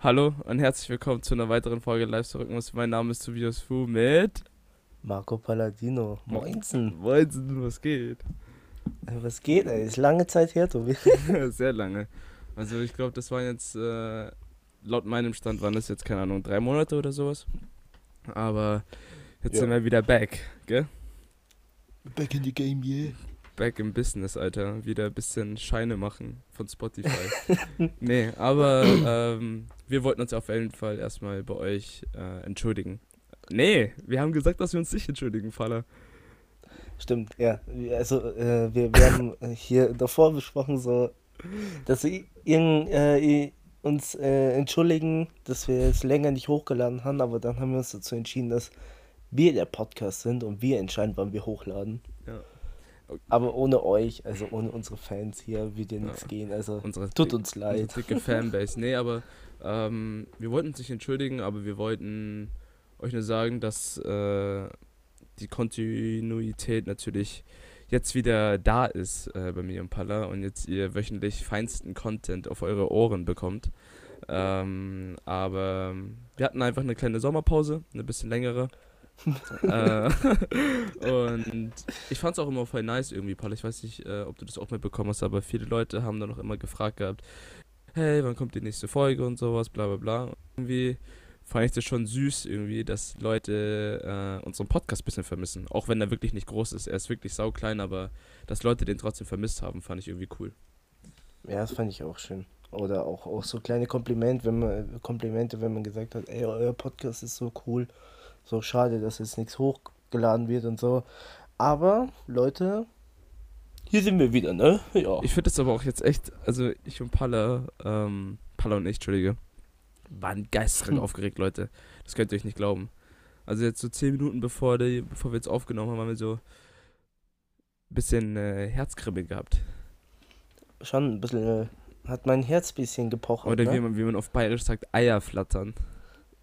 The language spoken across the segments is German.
Hallo und herzlich willkommen zu einer weiteren Folge Live Rhythmus. Mein Name ist Tobias Fu mit Marco Palladino. Moinsen. Moinsen, was geht? Äh, Was geht, ey? Ist lange Zeit her, Tobi. Sehr lange. Also ich glaube, das waren jetzt, äh, laut meinem Stand waren das jetzt, keine Ahnung, drei Monate oder sowas. Aber jetzt Ja. sind wir wieder back, gell? Back in the game, yeah. Back im Business, Alter. Wieder ein bisschen Scheine machen von Spotify. nee, aber ähm, wir wollten uns auf jeden Fall erstmal bei euch äh, entschuldigen. Nee, wir haben gesagt, dass wir uns nicht entschuldigen, Faller. Stimmt, ja. Also, äh, wir, wir haben hier davor besprochen, so, dass wir irgend, äh, uns äh, entschuldigen, dass wir es länger nicht hochgeladen haben, aber dann haben wir uns dazu entschieden, dass wir der Podcast sind und wir entscheiden, wann wir hochladen. Aber ohne euch, also ohne unsere Fans hier, würde Ja. nichts gehen. Also, Unsere tut uns unsere leid. dicke Fanbase. Nee, aber ähm, wir wollten uns nicht entschuldigen, aber wir wollten euch nur sagen, dass äh, die Kontinuität natürlich jetzt wieder da ist äh, bei mir im Palla und jetzt ihr wöchentlich feinsten Content auf eure Ohren bekommt. Ähm, aber wir hatten einfach eine kleine Sommerpause, eine bisschen längere. Äh, und ich fand es auch immer voll nice irgendwie, Paul. Ich weiß nicht, äh, ob du das auch mitbekommen hast, aber viele Leute haben dann noch immer gefragt gehabt, hey, wann kommt die nächste Folge und sowas, bla bla bla. Irgendwie fand ich das schon süß irgendwie, dass Leute äh, unseren Podcast ein bisschen vermissen. Auch wenn er wirklich nicht groß ist. Er ist wirklich sauklein, aber dass Leute den trotzdem vermisst haben, fand ich irgendwie cool. Ja, das fand ich auch schön. Oder auch, auch so kleine Kompliment, wenn man, Komplimente, wenn man gesagt hat, ey, euer Podcast ist so cool. So schade, dass jetzt nichts hochgeladen wird und so. Aber, Leute, hier sind wir wieder, ne? Ja. Ich finde das aber auch jetzt echt, also ich und Palla, ähm, Palla und ich, Entschuldige, waren geisteskrank Hm. aufgeregt, Leute. Das könnt ihr euch nicht glauben. Also jetzt so zehn Minuten bevor, die, bevor wir jetzt aufgenommen haben, haben wir so ein bisschen äh, Herzkribbeln gehabt. Schon ein bisschen, äh, hat mein Herz ein bisschen gepocht. Oder ne? wie, man, wie man auf Bayerisch sagt, Eier flattern.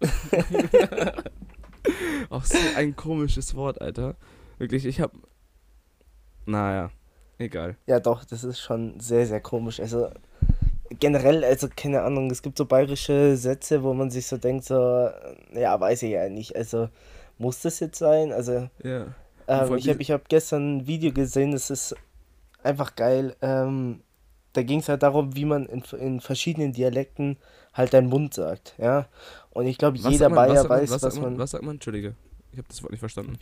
auch so ein komisches Wort, Alter. Wirklich, ich hab. Naja, egal. Ja, doch, das ist schon sehr, sehr komisch. Also, generell, also, keine Ahnung, es gibt so bayerische Sätze, wo man sich so denkt, so, ja, weiß ich ja nicht. Also, muss das jetzt sein? Also, Ja. Ähm, ich habe ich hab gestern ein Video gesehen, das ist einfach geil. Ähm, da ging es halt darum, wie man in, in verschiedenen Dialekten halt deinen Mund sagt, ja. Und ich glaube, jeder man, Bayer man, weiß, was, was, man, man, was sagt man? Entschuldige. Ich habe das Wort nicht verstanden.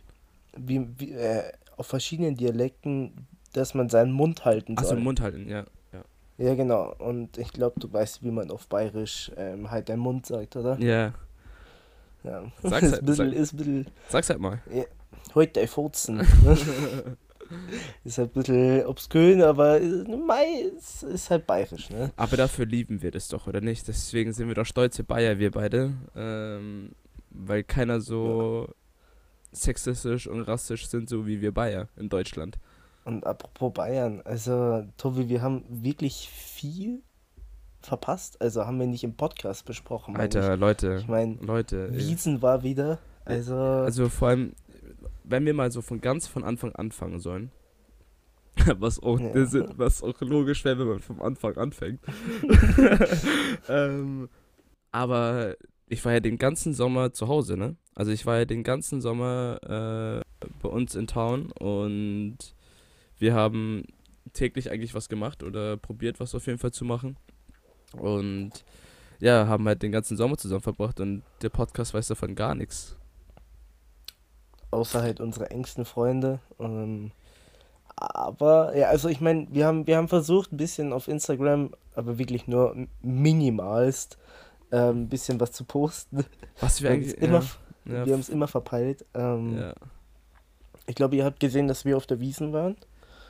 wie, wie, äh, auf verschiedenen Dialekten, dass man seinen Mund halten Achso, soll. Mund halten, ja. Ja, genau. Und ich glaube, du weißt, wie man auf Bayerisch ähm, halt deinen Mund sagt, oder? Ja. Ja. Sag's ist halt, ein bisschen, sag- ist ein bisschen, Sag's halt mal. heute der Furzen. ist halt ein bisschen obskön, aber mei, ist, ist halt bayerisch, ne? Aber dafür lieben wir das doch, oder nicht? Deswegen sind wir doch stolze Bayer, wir beide. Ähm, weil keiner so sexistisch und rassistisch sind, so wie wir Bayer in Deutschland. Und apropos Bayern, also Tobi, wir haben wirklich viel verpasst. Also haben wir nicht im Podcast besprochen. Alter, Leute, ich ich meine, Leute. Wiesen war wieder. Also, Also vor allem, wenn wir mal so von ganz von Anfang anfangen sollen. Was auch, Ja. das was auch logisch wäre, wenn man vom Anfang anfängt. ähm, aber ich war ja den ganzen Sommer zu Hause, ne? Also ich war ja den ganzen Sommer äh, bei uns in Town und wir haben täglich eigentlich was gemacht oder probiert, was auf jeden Fall zu machen. Und ja, haben halt den ganzen Sommer zusammen verbracht und der Podcast weiß davon gar nichts. Außer halt unsere engsten Freunde. Ähm, aber, ja, also ich meine, wir haben, wir haben versucht, ein bisschen auf Instagram, aber wirklich nur minimalst, ähm, ein bisschen was zu posten. Was wir eigentlich. immer, ja, ja, wir haben es immer verpeilt. Ähm, ja. Ich glaube, ihr habt gesehen, dass wir auf der Wiesen waren.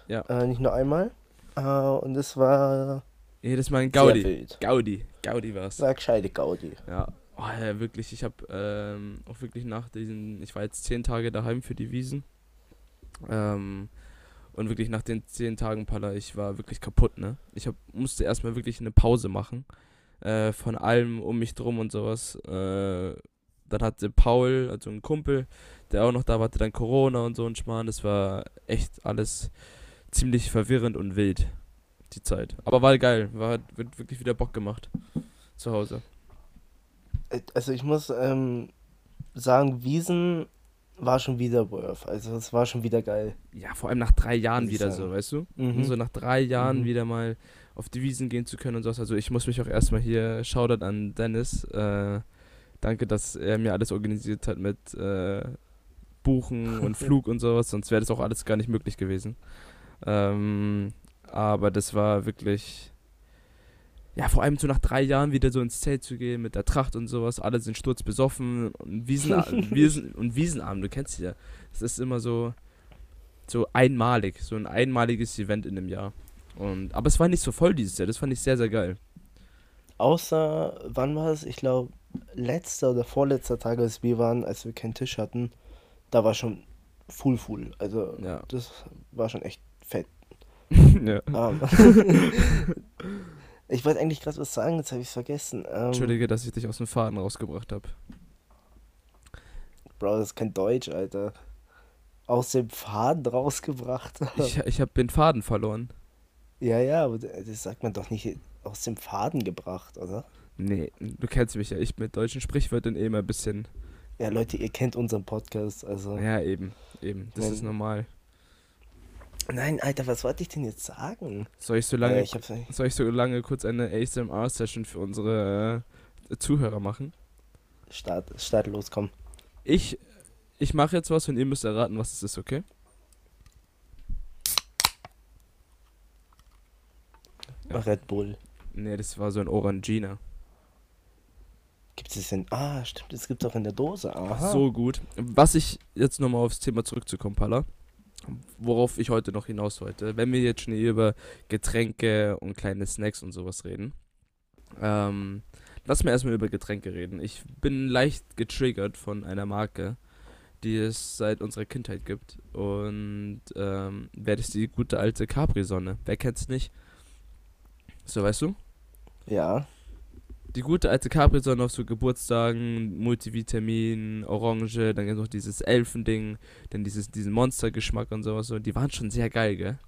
Ja. Äh, nicht nur einmal. Äh, und es war Jedes Mal ein Gaudi. Gaudi. Gaudi war's. Es war gescheite Gaudi. Ja. Oh, ja, wirklich. Ich habe ähm, auch wirklich nach diesen. Ich war jetzt zehn Tage daheim für die Wiesen. Ähm, und wirklich nach den zehn Tagen Palla, ich war wirklich kaputt, ne? Ich hab, musste erstmal wirklich eine Pause machen. Äh, von allem um mich drum und sowas. Äh, dann hatte Paul, also ein Kumpel, der auch noch da war, hatte dann Corona und so ein Schmarrn. Das war echt alles ziemlich verwirrend und wild, die Zeit. Aber war geil. War, hat wird wirklich wieder Bock gemacht. Zu Hause. Äh, Also ich muss ähm, sagen, Wiesen war schon wieder worth. Also es war schon wieder geil. Ja, vor allem nach drei Jahren wieder sagen. so, weißt du? Mhm. So nach drei Jahren Mhm. wieder mal auf die Wiesen gehen zu können und sowas. Also ich muss mich auch erstmal hier, Shoutout an Dennis. Äh, danke, dass er mir alles organisiert hat mit äh, Buchen und Flug und sowas, sonst wäre das auch alles gar nicht möglich gewesen. Ähm, aber das war wirklich, ja, vor allem so nach drei Jahren wieder so ins Zelt zu gehen mit der Tracht und sowas. Alle sind sturzbesoffen und Wiesen, Wiesen und Wiesenabend, du kennst sie ja. Es ist immer so, so einmalig, so ein einmaliges Event in einem Jahr. Und, aber es war nicht so voll dieses Jahr, das fand ich sehr, sehr geil. Außer, wann war es? Ich glaube, letzter oder vorletzter Tag, als wir waren, als wir keinen Tisch hatten, da war schon full full. Also Ja. das war schon echt fett. ja. Ich wollte eigentlich gerade was sagen, jetzt habe ich es vergessen. Ähm, Entschuldige, dass ich dich aus dem Faden rausgebracht habe. Bro, das ist kein Deutsch, Alter. Aus dem Faden rausgebracht. Ich, ich habe den Faden verloren. ja, ja, aber das sagt man doch nicht aus dem Faden gebracht, oder? Nee, du kennst mich ja. Ich mit deutschen Sprichwörtern eh immer ein bisschen. Ja, Leute, ihr kennt unseren Podcast, also. Ja, eben. Eben. Das Wenn- ist normal. Nein, Alter, was wollte ich denn jetzt sagen? Soll ich so lange, Äh, ich soll ich so lange kurz eine ASMR-Session für unsere äh, Zuhörer machen? Start, start los, komm. Ich, ich mache jetzt was und ihr müsst erraten, was es ist, okay? Ja. Red Bull. Nee, das war so ein Orangina. Gibt es denn? Ah, stimmt, es gibt auch in der Dose. Aha. So gut. Was ich jetzt nochmal aufs Thema zurückzukommen, Palla, worauf ich heute noch hinaus wollte, wenn wir jetzt schon hier über Getränke und kleine Snacks und sowas reden, ähm, lass mir erstmal über Getränke reden. Ich bin leicht getriggert von einer Marke, die es seit unserer Kindheit gibt und ähm, wer ist die gute alte Capri-Sonne? Wer kennt's nicht? So, weißt du? Ja. Die gute alte Capri-Sonne auf so Geburtstagen, Multivitamin, Orange, dann gibt noch dieses Elfending, dann dieses, diesen Monstergeschmack und sowas. So. Die waren schon sehr geil, gell?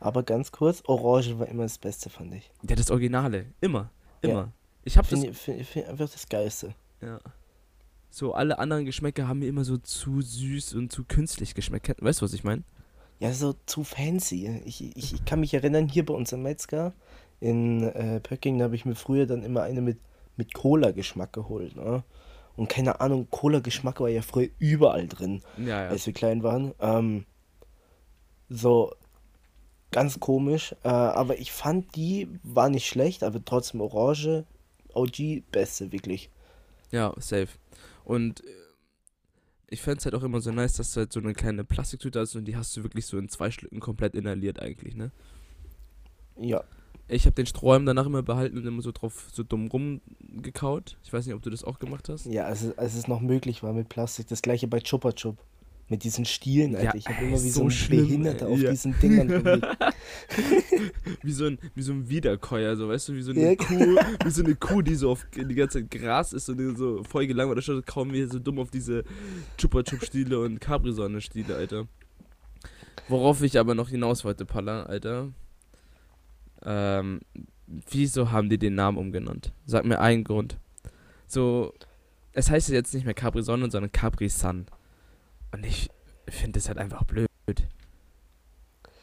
Aber ganz kurz, Orange war immer das Beste, fand ich. Ja, das Originale. Immer. Ja. Immer. Ich hab das. Finde find, find einfach das Geilste. Ja. So, alle anderen Geschmäcker haben mir immer so zu süß und zu künstlich geschmeckt. Weißt du, was ich meine? Ja, so zu fancy. Ich, ich, ich kann mich erinnern, hier bei uns am Metzger in äh, Pöcking, da habe ich mir früher dann immer eine mit, mit Cola-Geschmack geholt. Ne? Und keine Ahnung, Cola-Geschmack war ja früher überall drin, Ja, ja. als wir klein waren. Ähm, so ganz komisch. Äh, aber ich fand, die war nicht schlecht, aber trotzdem Orange, OG, beste, wirklich. Ja, safe. Und äh, ich fände es halt auch immer so nice, dass du halt so eine kleine Plastiktüte hast und die hast du wirklich so in zwei Schlücken komplett inhaliert eigentlich, ne? Ja. Ich habe den Strohhalm danach immer behalten und immer so drauf so dumm rumgekaut. Ich weiß nicht, ob du das auch gemacht hast. Ja, als, es- als es noch möglich war mit Plastik. Das gleiche bei Chupa Chup. Mit diesen Stielen, Ja, Alter. ich habe immer wie so, so ein schlimm, Behinderter ey, auf ja. diesen Dingern. Wie so ein, wie so ein Wiederkäuer, so weißt du, wie so eine Ja. Kuh, wie so eine Kuh, die so auf die ganze Zeit Gras ist und so voll gelangweilt, statt kaum wir so dumm auf diese Chupa Chup Stiele und Capri-Sonne Stiele, Alter. Worauf ich aber noch hinaus wollte, Palla, Alter. Ähm, wieso haben die den Namen umgenannt? Sag mir einen Grund. So, es heißt jetzt nicht mehr Capri-Sonne, sondern Capri-Sun. Und ich finde das halt einfach blöd.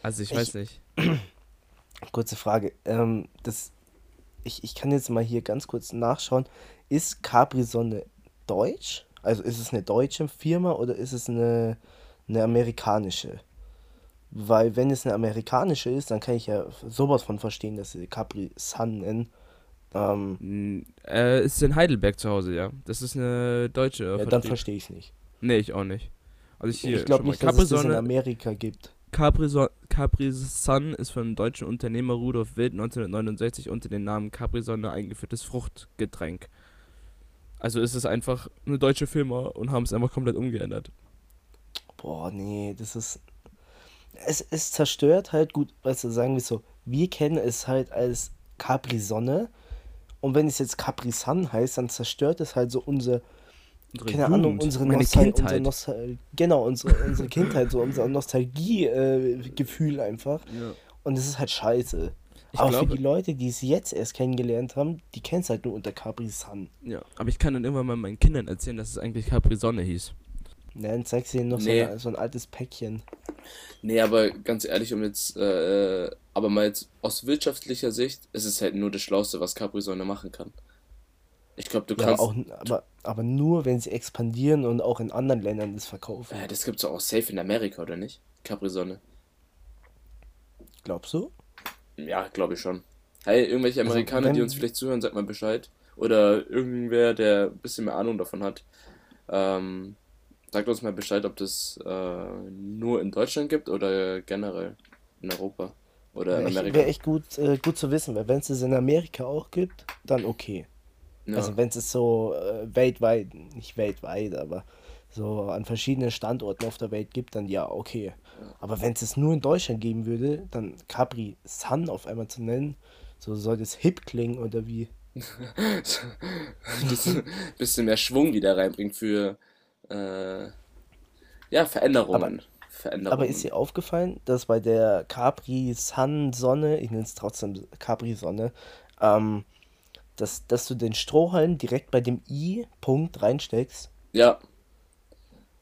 Also ich, Ich- weiß nicht. Kurze Frage. Ähm, das, ich, ich kann jetzt mal hier ganz kurz nachschauen. Ist Capri-Sonne deutsch? Also ist es eine deutsche Firma oder ist es eine, eine amerikanische? Weil wenn es eine amerikanische ist, dann kann ich ja sowas von verstehen, dass sie Capri Sun nennen. Ähm, Äh, ist in Heidelberg zu Hause, ja. Das ist eine deutsche. ja, dann verstehe ich es nicht. Nee, ich auch nicht. Also ich hier, ich glaube nicht, dass es das in Amerika gibt. Capri, so Capri Sun ist vom deutschen Unternehmer Rudolf Wild 1969 unter dem Namen Capri Sonne eingeführtes Fruchtgetränk. Also ist es einfach eine deutsche Firma und haben es einfach komplett umgeändert. Boah, nee, das ist. Es, es zerstört halt gut, weißt du, sagen wir so, wir kennen es halt als Capri-Sonne. Und wenn es jetzt Capri-Sun heißt, dann zerstört es halt so unser, Unsere keine Ahnung, Jugend, unsere, meine Nostal Kindheit. Nostal genau, unsere, unsere Kindheit, so unser Nostalgie-Gefühl einfach. Ja. Und es ist halt scheiße. Ich Aber für glaube, die Leute, die es jetzt erst kennengelernt haben, die kennen es halt nur unter Capri Sun. ja. Aber ich kann dann irgendwann mal meinen Kindern erzählen, dass es eigentlich Capri Sonne hieß. Ne, dann zeigst du ihnen noch Nee. so, ein, so ein altes Päckchen. Nee, aber ganz ehrlich, um jetzt, äh, aber mal jetzt aus wirtschaftlicher Sicht, ist es halt nur das Schlauste, was Capri Sonne machen kann. Ich glaube, du Ja, kannst. auch, aber, aber nur, wenn sie expandieren und auch in anderen Ländern das verkaufen. Äh, das gibt's doch auch safe in Amerika, oder nicht? Capri Sonne. Glaubst du? Ja, glaube ich schon. Hey, irgendwelche Also, Amerikaner, die wenn- uns vielleicht zuhören, sag mal Bescheid. Oder irgendwer, der ein bisschen mehr Ahnung davon hat. Ähm, sagt uns mal Bescheid, ob das äh, nur in Deutschland gibt oder generell in Europa. Oder in Wäre echt, Amerika. wär echt gut, äh, gut zu wissen, weil wenn es es in Amerika auch gibt, dann okay. Ja. Also wenn es so äh, weltweit, nicht weltweit, aber so an verschiedenen Standorten auf der Welt gibt, dann ja, okay. Aber wenn es es nur in Deutschland geben würde, dann Capri Sun auf einmal zu nennen, so soll das hip klingen oder wie? bisschen, bisschen mehr Schwung wieder reinbringt für äh, ja, Veränderungen. Veränderungen. Aber ist dir aufgefallen, dass bei der Capri Sun Sonne, ich nenne es trotzdem Capri Sonne, ähm, dass, dass du den Strohhalm direkt bei dem I-Punkt reinsteckst? ja.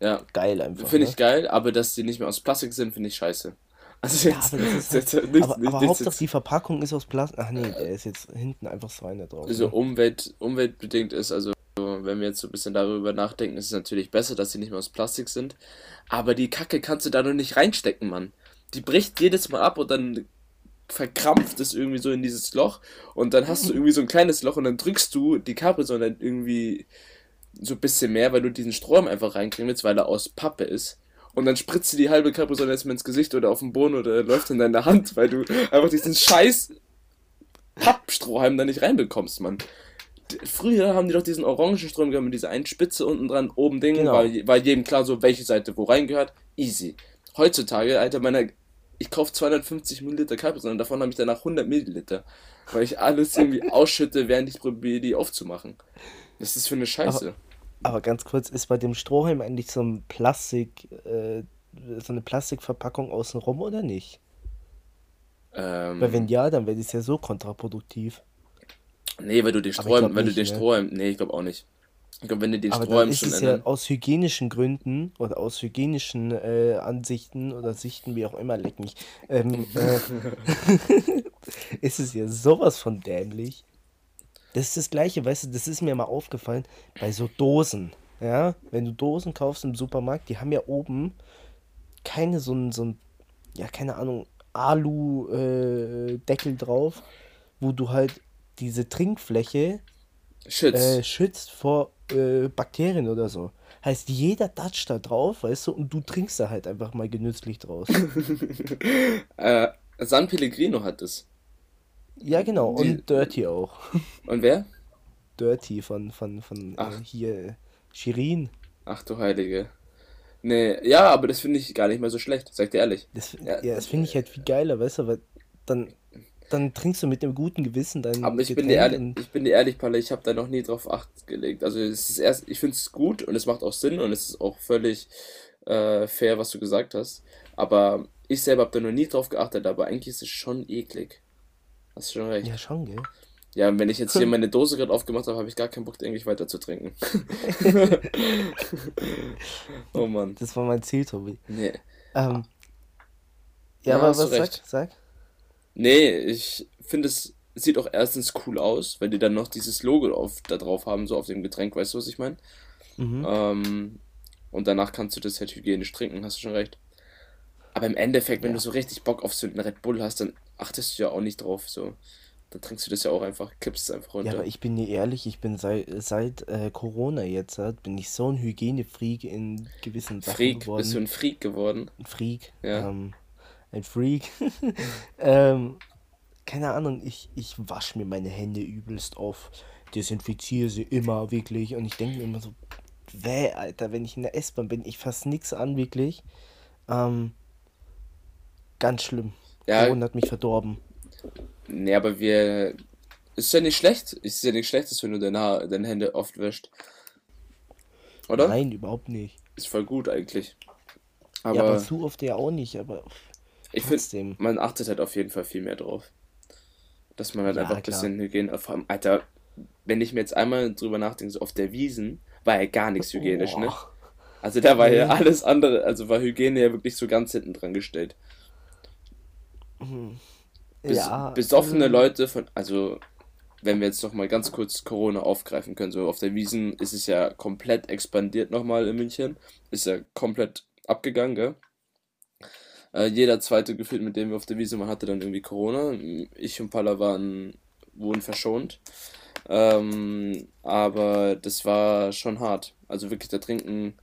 Ja, Geil einfach. finde ne? ich geil, aber dass die nicht mehr aus Plastik sind, finde ich scheiße. Also Ja, jetzt, aber das ist halt, nichts, aber, nichts, aber nichts die Verpackung ist aus Plastik. Ach nee, der ist jetzt hinten einfach so einer drauf. so ne? Umwelt, umweltbedingt ist. Also wenn wir jetzt so ein bisschen darüber nachdenken, ist es natürlich besser, dass sie nicht mehr aus Plastik sind. Aber die Kacke kannst du da noch nicht reinstecken, Mann. Die bricht jedes Mal ab und dann verkrampft es irgendwie so in dieses Loch und dann hast du irgendwie so ein kleines Loch und dann drückst du die Capri-Sonne dann irgendwie so ein bisschen mehr, weil du diesen Strom einfach reinkriegen willst, weil er aus Pappe ist. Und dann spritzt du die halbe Capri-Sonne erstmal ins Gesicht oder auf den Boden oder läuft in deine Hand, weil du einfach diesen scheiß Pappstrohhalm da nicht reinbekommst, Mann. Früher haben die doch diesen orangen Strom gehabt mit dieser einen Spitze unten dran, oben Ding, Genau. war, war jedem klar so, welche Seite wo reingehört. Easy. Heutzutage, Alter, meiner, ich kaufe 250 Milliliter Capri-Sonne, davon habe ich danach 100 Milliliter. Weil ich alles irgendwie ausschütte, während ich probiere, die aufzumachen. Das ist für eine Scheiße. Aber ganz kurz, ist bei dem Strohhalm eigentlich so ein Plastik, äh, so eine Plastikverpackung außenrum oder nicht? ähm, Weil wenn ja, dann wäre das ja so kontraproduktiv. Nee, weil du den glaub wenn du den ne? Nee, ich glaube auch nicht. Ich glaube, wenn du den Aber dann Strohhalm ist schon es ja aus hygienischen Gründen oder aus hygienischen äh, Ansichten oder Sichten, wie auch immer, leck mich, ähm, äh, ist es ja sowas von dämlich. Das ist das Gleiche, weißt du, das ist mir mal aufgefallen bei so Dosen. Ja, wenn du Dosen kaufst im Supermarkt, die haben ja oben keine so ein, so ein ja, keine Ahnung, Alu-Deckel drauf, wo du halt diese Trinkfläche Schütz. äh, schützt vor äh, Bakterien oder so. Heißt, jeder toucht da drauf, weißt du, und du trinkst da halt einfach mal genüsslich draus. äh, San Pellegrino hat es. ja, genau, Die- und Dirty auch. Und wer? Dirty von, von, von äh, hier Shirin. Ach du Heilige. Nee, ja, aber das finde ich gar nicht mal so schlecht, sag dir ehrlich. Das, Ja, ja, das finde ich halt viel geiler, weißt du, weil dann, dann trinkst du mit einem guten Gewissen dein Aber ich bin Getränk dir ehrlich, ich bin dir ehrlich, Palle, ich habe da noch nie drauf acht gelegt. Also es ist erst, ich finde es gut und es macht auch Sinn und es ist auch völlig äh, fair, was du gesagt hast. Aber ich selber habe da noch nie drauf geachtet, aber eigentlich ist es schon eklig. Hast du schon recht. Ja, schon, gell? Ja, und wenn ich jetzt hier meine Dose gerade aufgemacht habe, habe ich gar keinen Bock, eigentlich weiter zu trinken. oh Mann. Das war mein Ziel, Tobi. Nee. Ähm, Ja, ja, aber was sag, recht. sag? Nee, ich finde es sieht auch erstens cool aus, weil die dann noch dieses Logo auf, da drauf haben, so auf dem Getränk, weißt du, was ich meine? Mhm. Ähm, und danach kannst du das halt hygienisch trinken, hast du schon recht. Aber im Endeffekt, wenn Ja. du so richtig Bock auf so einen Red Bull hast, dann achtest du ja auch nicht drauf, so. Dann trinkst du das ja auch einfach, kippst es einfach Ja, runter. aber ich bin dir ehrlich, ich bin seit, seit äh, Corona jetzt, halt, bin ich so ein Hygienefreak in gewissen Sachen Freak, geworden. bist du ein Freak geworden? Ein Freak. Ja. Ähm, ein Freak. ähm, keine Ahnung, ich, ich wasche mir meine Hände übelst auf, desinfiziere sie immer wirklich und ich denke mir immer so, weh, Alter, wenn ich in der S-Bahn bin, ich fasse nichts an, wirklich. Ähm, ganz schlimm. Ja. Corona hat mich verdorben. Nee, aber wir. Ist ja nicht schlecht. Ist ja nicht schlecht, dass wenn du deine, deine Hände oft wäscht. Oder? Nein, überhaupt nicht. Ist voll gut eigentlich. ja, aber Aber, zu oft ja auch nicht, aber ich finde, man achtet halt auf jeden Fall viel mehr drauf. Dass man halt Ja, einfach ein bisschen Hygiene. Vor allem, Alter, wenn ich mir jetzt einmal drüber nachdenke, so auf der Wiesen war ja gar nichts hygienisch, ne? Boah. Also da war ja alles andere, also war Hygiene ja wirklich so ganz hinten dran gestellt. Bes Ja, besoffene also- Leute von, also wenn wir jetzt noch mal ganz kurz Corona aufgreifen können, so auf der Wiesen ist es ja komplett expandiert nochmal in München, ist ja komplett abgegangen, gell? Äh, jeder zweite gefühlt, mit dem wir auf der Wiese waren, hatte dann irgendwie Corona. Ich und Palla waren, wurden verschont. Ähm, aber das war schon hart. Also wirklich, da trinken,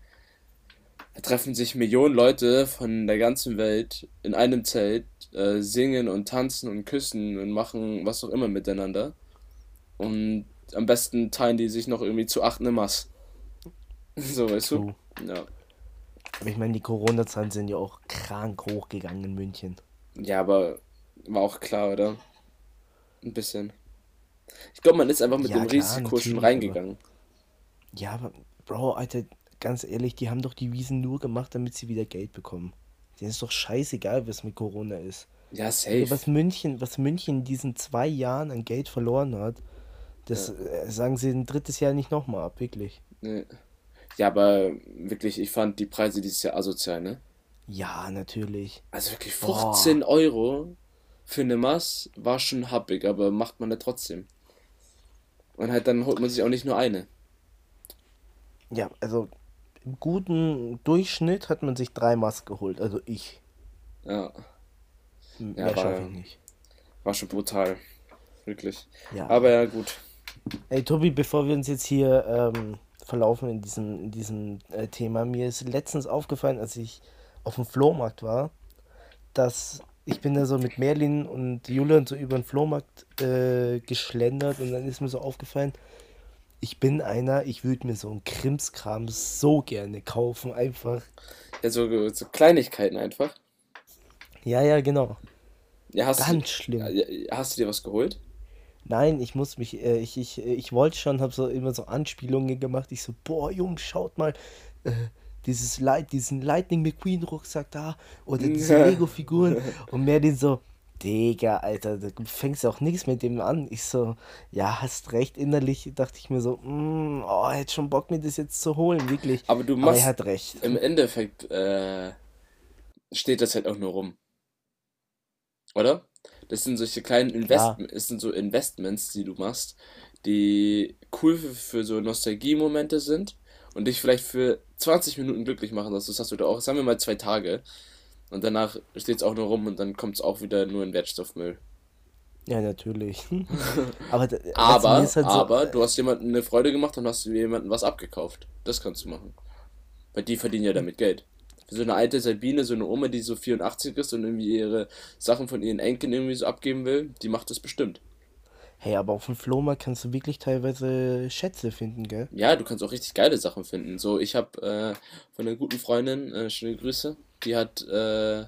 da treffen sich Millionen Leute von der ganzen Welt in einem Zelt, äh, singen und tanzen und küssen und machen was auch immer miteinander. Und am besten teilen die sich noch irgendwie zu acht eine Mass. So, weißt du? Ja. Aber ich meine, die Corona-Zahlen sind ja auch krank hochgegangen in München. Ja, aber war auch klar, oder? Ein bisschen. Ich glaube, man ist einfach mit Ja, dem klar, Risiko schon aber- reingegangen. Ja, aber Bro, Alter, ganz ehrlich, die haben doch die Wiesen nur gemacht, damit sie wieder Geld bekommen. Denen ist doch scheißegal, was mit Corona ist. Ja, safe. Was München, was München in diesen zwei Jahren an Geld verloren hat, das äh, sagen sie ein drittes Jahr nicht nochmal ab, wirklich. Nee. Ja, aber wirklich, ich fand die Preise dieses Jahr asozial, ne? Ja, natürlich. Also wirklich Boah. 15 Euro für eine Maß war schon happig, aber macht man ja trotzdem. Und halt dann holt man sich auch nicht nur eine. Ja, also im guten Durchschnitt hat man sich drei Maß geholt, also ich. Ja, Mehr Ja, schaffe ich nicht. war schon brutal. Wirklich. Ja. Aber ja, gut. Ey, Tobi, bevor wir uns jetzt hier ähm, verlaufen in diesem, in diesem äh, Thema, mir ist letztens aufgefallen, als ich auf dem Flohmarkt war, dass ich bin da so mit Merlin und Julian so über den Flohmarkt äh, geschlendert und dann ist mir so aufgefallen, ich bin einer, ich würde mir so einen Krimskram so gerne kaufen, einfach. Ja, so, so Kleinigkeiten einfach. Ja, ja, genau. Ja, hast Ganz du, schlimm. ja, ja, hast du dir was geholt? Nein, ich muss mich, äh, ich, ich, ich wollte schon, habe so immer so Anspielungen gemacht. Ich so, boah, Jungs, schaut mal, äh, dieses Light, diesen Lightning McQueen Rucksack da oder diese Ja. Lego-Figuren und mehr den so, Digga, Alter, du fängst auch nichts mit dem an. Ich so, ja, hast recht, innerlich dachte ich mir so, mm, oh, hätte schon Bock, mir das jetzt zu holen, wirklich. Aber du Aber machst er hat recht. im Endeffekt äh, steht das halt auch nur rum. Oder? Das sind solche kleinen Investments, es sind so Investments, die du machst, die cool für, für so Nostalgie-Momente sind und dich vielleicht für 20 Minuten glücklich machen. Das hast du da auch, sagen wir mal zwei Tage. Und danach steht es auch nur rum und dann kommt es auch wieder nur in Wertstoffmüll. Ja, natürlich. aber Aber, halt so- aber du hast jemandem eine Freude gemacht und hast jemandem was abgekauft. Das kannst du machen. Weil die verdienen ja damit Geld. Für so eine alte Sabine, so eine Oma, die so 84 ist und irgendwie ihre Sachen von ihren Enkeln irgendwie so abgeben will, die macht das bestimmt. Hey, aber auf dem Flohmarkt kannst du wirklich teilweise Schätze finden, gell? Ja, du kannst auch richtig geile Sachen finden. So, ich habe äh, von einer guten Freundin, äh, schöne Grüße, die hat, äh,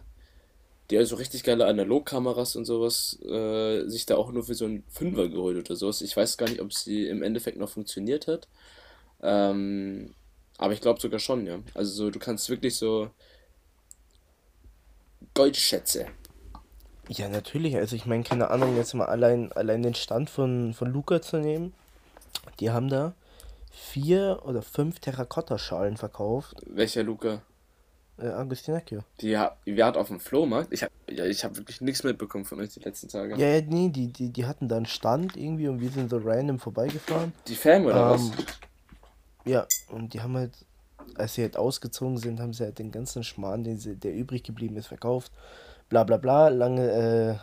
die hat so richtig geile Analogkameras und sowas, äh, sich da auch nur für so einen Fünfer geholt oder sowas. Ich weiß gar nicht, ob sie im Endeffekt noch funktioniert hat. Ähm, aber ich glaube sogar schon, ja. Also so, du kannst wirklich so Goldschätze. Ja, natürlich. Also ich meine, keine Ahnung, jetzt mal allein, allein den Stand von, von Luca zu nehmen. Die haben da vier oder fünf Terrakotta-Schalen verkauft. Welcher Luca? Äh, Agustinacchio. Die, ha- die hat auf dem Flohmarkt. Ich habe ja, ich hab wirklich nichts mitbekommen von euch die letzten Tage. Ja, ja, nee, die, die, die hatten da einen Stand irgendwie und wir sind so random vorbeigefahren. Die Fam oder was? Ja, und die haben halt, als sie halt ausgezogen sind, haben sie halt den ganzen Schmarrn, den sie, der übrig geblieben ist, verkauft. Bla bla bla, lange,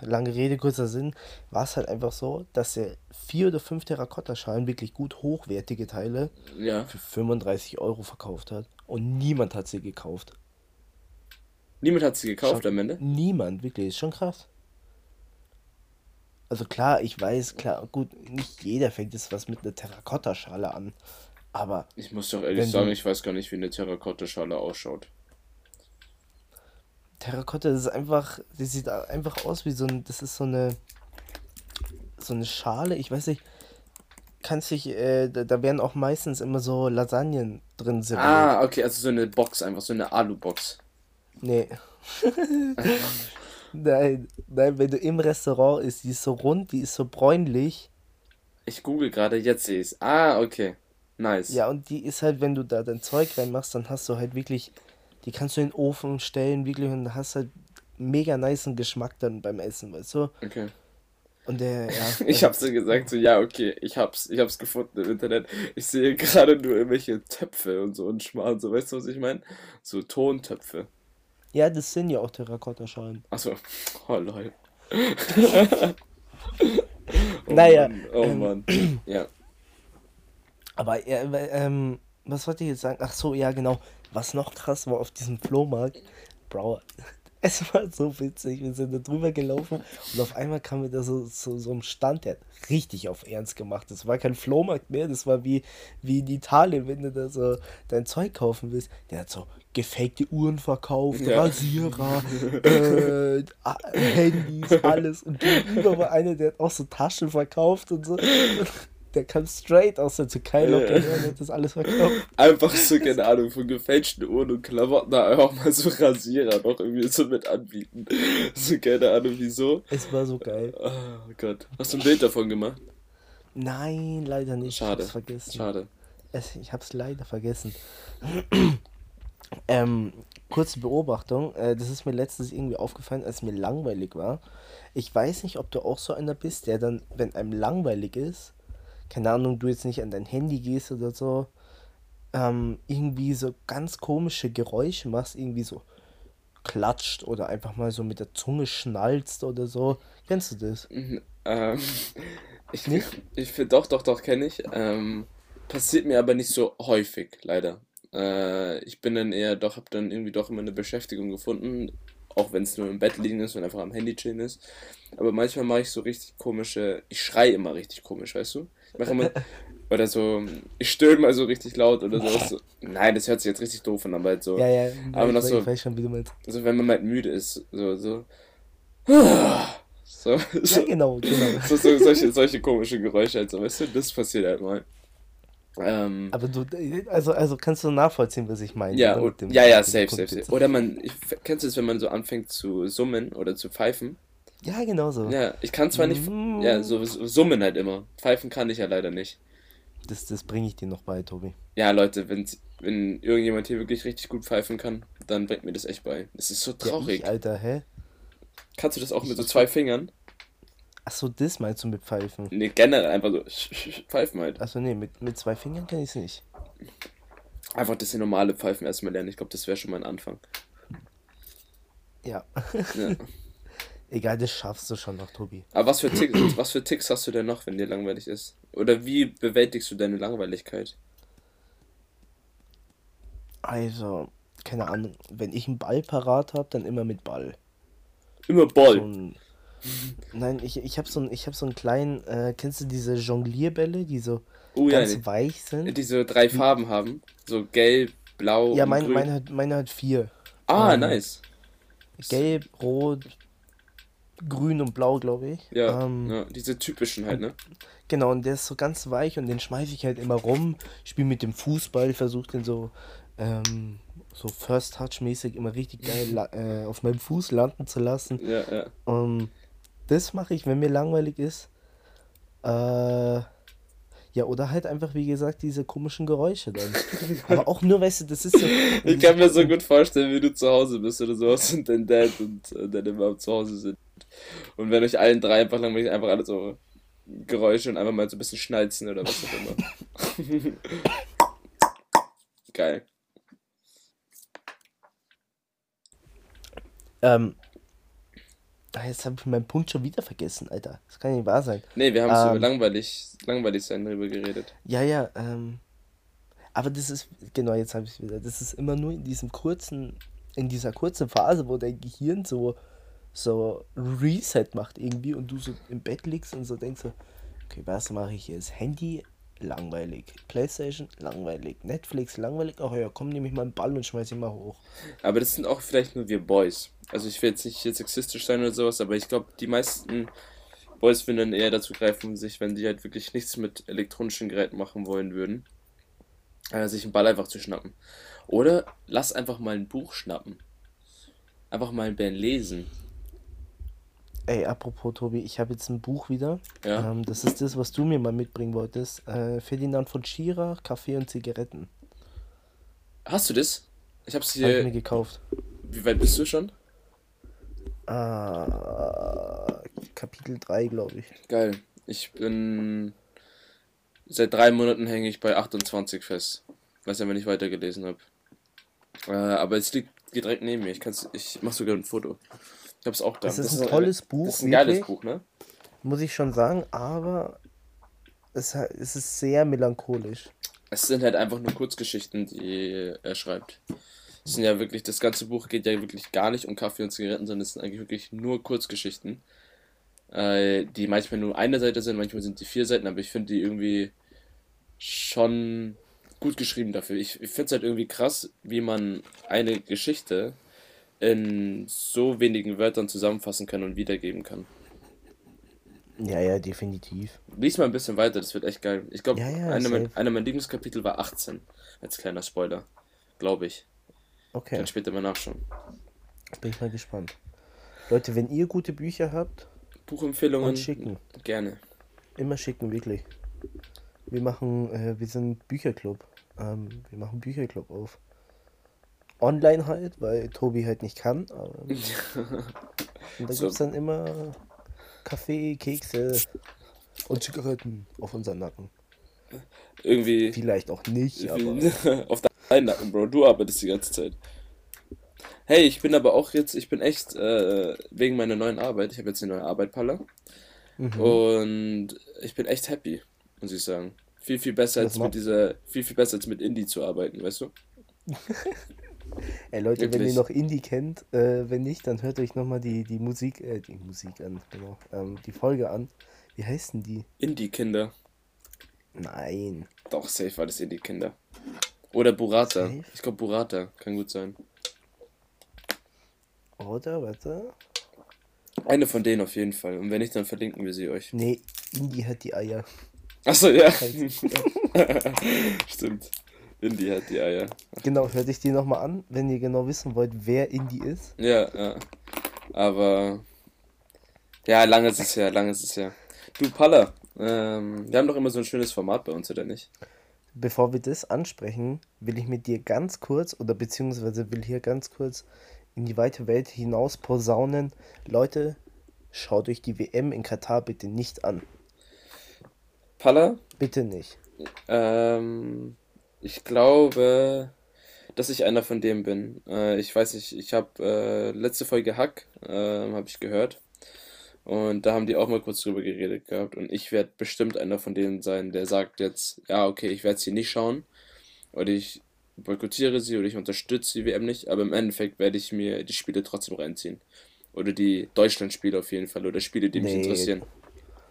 äh, lange Rede, kurzer Sinn, war es halt einfach so, dass er vier oder fünf Terrakotta-Schalen, wirklich gut hochwertige Teile, Ja. für 35 Euro verkauft hat. Und niemand hat sie gekauft. Niemand hat sie gekauft Schon- am Ende. Niemand, wirklich, ist schon krass. Also klar, ich weiß, klar, gut, nicht jeder fängt jetzt was mit einer Terrakotta-Schale an. Aber Ich muss doch ehrlich Wenn du- sagen, ich weiß gar nicht, wie eine Terrakotta-Schale ausschaut. Terrakotta, das ist einfach, die sieht einfach aus wie so ein, das ist so eine, so eine Schale, ich weiß nicht, kannst dich, äh, da, da werden auch meistens immer so Lasagnen drin serviert. Ah, okay, also so eine Box, einfach so eine Alu-Box. Nee. Nein, nein, wenn du im Restaurant isst, die ist so rund, die ist so bräunlich. Ich google gerade, jetzt sehe ich's. Ah, okay. Nice. Ja, und die ist halt, wenn du da dein Zeug reinmachst, dann hast du halt wirklich, die kannst du in den Ofen stellen, wirklich, und hast halt mega niceen Geschmack dann beim Essen, weißt du? Okay. Und der, ja. Ich hab's dir gesagt, so, ja, okay, ich hab's, ich hab's gefunden im Internet. Ich sehe gerade nur irgendwelche Töpfe und so und Schmarrn, so, weißt du, was ich meine? So Tontöpfe. Ja, das sind ja auch Terrakotta-Schalen. Achso, oh lol. oh Naja, Mann, oh ähm, Mann. Ja. Aber, ja, weil, ähm, was wollte ich jetzt sagen? Ach so, ja, genau. Was noch krass war auf diesem Flohmarkt, Bro, es war so witzig. Wir sind da drüber gelaufen und auf einmal kam wieder so, so, so ein Stand, der hat richtig auf Ernst gemacht. Das war kein Flohmarkt mehr, das war wie, wie in Italien, wenn du da so dein Zeug kaufen willst. Der hat so gefakte Uhren verkauft, Ja. Rasierer, äh, Handys, alles. Und gegenüber war einer, der hat auch so Taschen verkauft und so. Der kam straight aus der Türkei Ja. locker her und hat das alles verkauft. Einfach so, keine Ahnung, von gefälschten Uhren und Klamotten da einfach mal so Rasierer noch irgendwie so mit anbieten. So, keine Ahnung, wieso. Es war so geil. Oh Gott. Hast du ein Bild davon gemacht? Nein, leider nicht. Schade. Ich hab's vergessen. Schade. Es, ich hab's leider vergessen. ähm, kurze Beobachtung. Äh, das ist mir letztens irgendwie aufgefallen, als mir langweilig war. Ich weiß nicht, ob du auch so einer bist, der dann, wenn einem langweilig ist, keine Ahnung, du jetzt nicht an dein Handy gehst oder so, ähm, irgendwie so ganz komische Geräusche machst, irgendwie so klatscht oder einfach mal so mit der Zunge schnalzt oder so. Kennst du das? Mhm, ähm, ich Nicht? ich finde, doch, doch, doch, kenne ich. Ähm, passiert mir aber nicht so häufig, leider. Äh, ich bin dann eher doch, habe dann irgendwie doch immer eine Beschäftigung gefunden, auch wenn es nur im Bett liegen ist und einfach am Handy chillen ist. Aber manchmal mache ich so richtig komische, ich schreie immer richtig komisch, weißt du? Ich mache immer, oder so, ich stöhne mal so richtig laut oder. So. Nein, das hört sich jetzt richtig doof an, aber halt so, Ja, ja, Aber ich, noch weiß- so- ich weiß schon, wie du meinst. also wenn man halt müde ist, so, so, so, Ja, so, genau, genau. so, so solche, solche komische Geräusche halt so, weißt du, das passiert halt mal. Ähm, Aber du, also, also kannst du nachvollziehen, was ich meine? ja, oder? Mit dem- ja, ja, safe, safe, safe. Oder man, ich, kennst du es, wenn man so anfängt zu summen oder zu pfeifen? Ja, genau so. Ja, ich kann zwar nicht, Mm. ja, so, so summen halt immer. Pfeifen kann ich ja leider nicht. Das, das bringe ich dir noch bei, Tobi. Ja, Leute, wenn, wenn irgendjemand hier wirklich richtig gut pfeifen kann, dann bringt mir das echt bei. Das ist so Ja, traurig. ich, Alter, hä? Kannst du das auch mit so zwei Fingern? Achso, das meinst du mit Pfeifen? Nee, generell einfach so pfeifen halt. Achso, nee, mit, mit zwei Fingern kann ich es nicht. Einfach das hier normale Pfeifen erstmal lernen. Ich glaube, das wäre schon mal ein Anfang. Ja. Ja. Egal, das schaffst du schon noch, Tobi. Aber was für, Ticks, was für Ticks hast du denn noch, wenn dir langweilig ist? Oder wie bewältigst du deine Langweiligkeit? Also, keine Ahnung, wenn ich einen Ball parat habe, dann immer mit Ball. Immer So Ball. ein, nein, ich, ich habe so, ich hab so einen kleinen, äh, kennst du diese Jonglierbälle, die so Oh ja, ganz die, weich sind? die so drei Farben haben. So gelb, blau Ja, und meine, grün. meine, hat, meine hat vier. ah, ähm, nice. Gelb, Rot, Grün und Blau, glaube ich. Ja, Ähm, ja, diese typischen halt, ne? Genau, und der ist so ganz weich und den schmeiße ich halt immer rum. Spiele mit dem Fußball, versuche den so, ähm, so First Touch-mäßig immer richtig geil äh, auf meinem Fuß landen zu lassen. Ja, ja. Und das mache ich, wenn mir langweilig ist. Äh, ja, oder halt einfach, wie gesagt, diese komischen Geräusche dann. Aber auch nur, weißt du, das ist so. Ich kann mir so gut vorstellen, wie du zu Hause bist oder sowas und dein Dad und deine Mom zu Hause sind. Und wenn euch allen drei einfach langweilig einfach alle so Geräusche und einfach mal so ein bisschen schnalzen oder was auch immer. Geil. Ähm, jetzt habe ich meinen Punkt schon wieder vergessen, Alter. Das kann nicht wahr sein. Nee, wir haben so Ähm. über langweilig, langweilig sein drüber geredet. Ja, ja, ähm. Aber das ist, genau, jetzt habe ich es wieder. Das ist immer nur in diesem kurzen, in dieser kurzen Phase, wo dein Gehirn so, so Reset macht irgendwie und du so im Bett liegst und so denkst so, okay, was mache ich jetzt? Handy, langweilig. Playstation, langweilig. Netflix, langweilig. Ach ja, komm, nehme ich mal einen Ball und schmeiß ihn mal hoch. Aber das sind auch vielleicht nur wir Boys. Also ich will jetzt nicht hier sexistisch sein oder sowas, aber ich glaube, die meisten Boys würden dann eher dazu greifen, sich, wenn die halt wirklich nichts mit elektronischen Geräten machen wollen würden, äh, sich einen Ball einfach zu schnappen. Oder lass einfach mal ein Buch schnappen. Einfach mal ein Band lesen. Ey, apropos Tobi, ich habe jetzt ein Buch wieder. Ja. Ähm, das ist das, was du mir mal mitbringen wolltest. Äh, Ferdinand von Schirach, Kaffee und Zigaretten. Hast du das? Ich Habe ich mir hier. gekauft. Wie weit bist du schon? Ah, Kapitel 3, glaube ich. Geil. Ich bin. Seit drei Monaten hänge ich bei 28 fest. Weiß ja, wenn ich weitergelesen habe. Äh, aber es liegt direkt neben mir. Ich, kann's, ich mach sogar ein Foto. Ich hab's auch da. Das ist ein tolles Das Buch, ist ein geiles wirklich. Buch, ne? Muss ich schon sagen, aber es, es ist sehr melancholisch. Es sind halt einfach nur Kurzgeschichten, die er schreibt. Es sind ja wirklich, das ganze Buch geht ja wirklich gar nicht um Kaffee und Zigaretten, sondern es sind eigentlich wirklich nur Kurzgeschichten. Äh, die manchmal nur eine Seite sind, manchmal sind die vier Seiten, aber ich finde die irgendwie schon gut geschrieben dafür. Ich, ich finde es halt irgendwie krass, wie man eine Geschichte in so wenigen Wörtern zusammenfassen kann und wiedergeben kann. Ja, ja, definitiv. Lies mal ein bisschen weiter, das wird echt geil. Ich glaube, Ja, ja, einer, mein, einer meiner Lieblingskapitel war 18, als kleiner Spoiler. Glaube ich. Okay, Dann später mal nachschauen. bin ich mal gespannt. Leute, wenn ihr gute Bücher habt, Buchempfehlungen schicken. gerne. Immer schicken, wirklich. Wir machen, äh, wir sind Bücherclub. Ähm, wir machen Bücherclub auf. Online halt, weil Tobi halt nicht kann. Aber und da So. gibt's dann immer Kaffee, Kekse und Zigaretten auf unseren Nacken. Irgendwie Vielleicht auch nicht, aber auf deinen Nacken, Bro. Du arbeitest die ganze Zeit. Hey, ich bin aber auch jetzt, ich bin echt äh, wegen meiner neuen Arbeit, ich habe jetzt eine neue Arbeit, Palla. Mhm. Und ich bin echt happy, muss ich sagen. Viel, viel besser als macht- mit dieser, viel, viel besser als mit Indie zu arbeiten, weißt du? Ey Leute, wenn Wirklich. ihr noch Indie kennt, äh, wenn nicht, dann hört euch nochmal die, die Musik, äh, die Musik an, genau, ähm, die Folge an. Wie heißt denn die? Indie-Kinder. Nein. Doch, safe war das Indie-Kinder. Oder Burrata. Safe? Ich glaube Burrata, kann gut sein. Oder, warte. Eine von denen auf jeden Fall. Und wenn nicht, dann verlinken wir sie euch. Nee, Indie hat die Eier. Achso, ja. Stimmt. Indie hat die Eier. Genau, hört euch die nochmal an, wenn ihr genau wissen wollt, wer Indie ist. Ja, ja. Aber. Ja, lange ist es her, lange ist es her. Du, Palla, ähm, wir haben doch immer so ein schönes Format bei uns, oder nicht? Bevor wir das ansprechen, will ich mit dir ganz kurz, oder beziehungsweise will hier ganz kurz in die weite Welt hinaus posaunen. Leute, schaut euch die WM in Katar bitte nicht an. Palla, Bitte nicht. ähm, ich glaube, dass ich einer von dem bin. Äh, ich weiß nicht, ich habe äh, letzte Folge Hack, äh, habe ich gehört. Und da haben die auch mal kurz drüber geredet gehabt. Und ich werde bestimmt einer von denen sein, der sagt jetzt, ja, okay, ich werde sie nicht schauen. Oder ich boykottiere sie oder ich unterstütze die WM nicht. Aber im Endeffekt werde ich mir die Spiele trotzdem reinziehen. Oder die Deutschland-Spiele auf jeden Fall. Oder Spiele, die mich Nee. interessieren.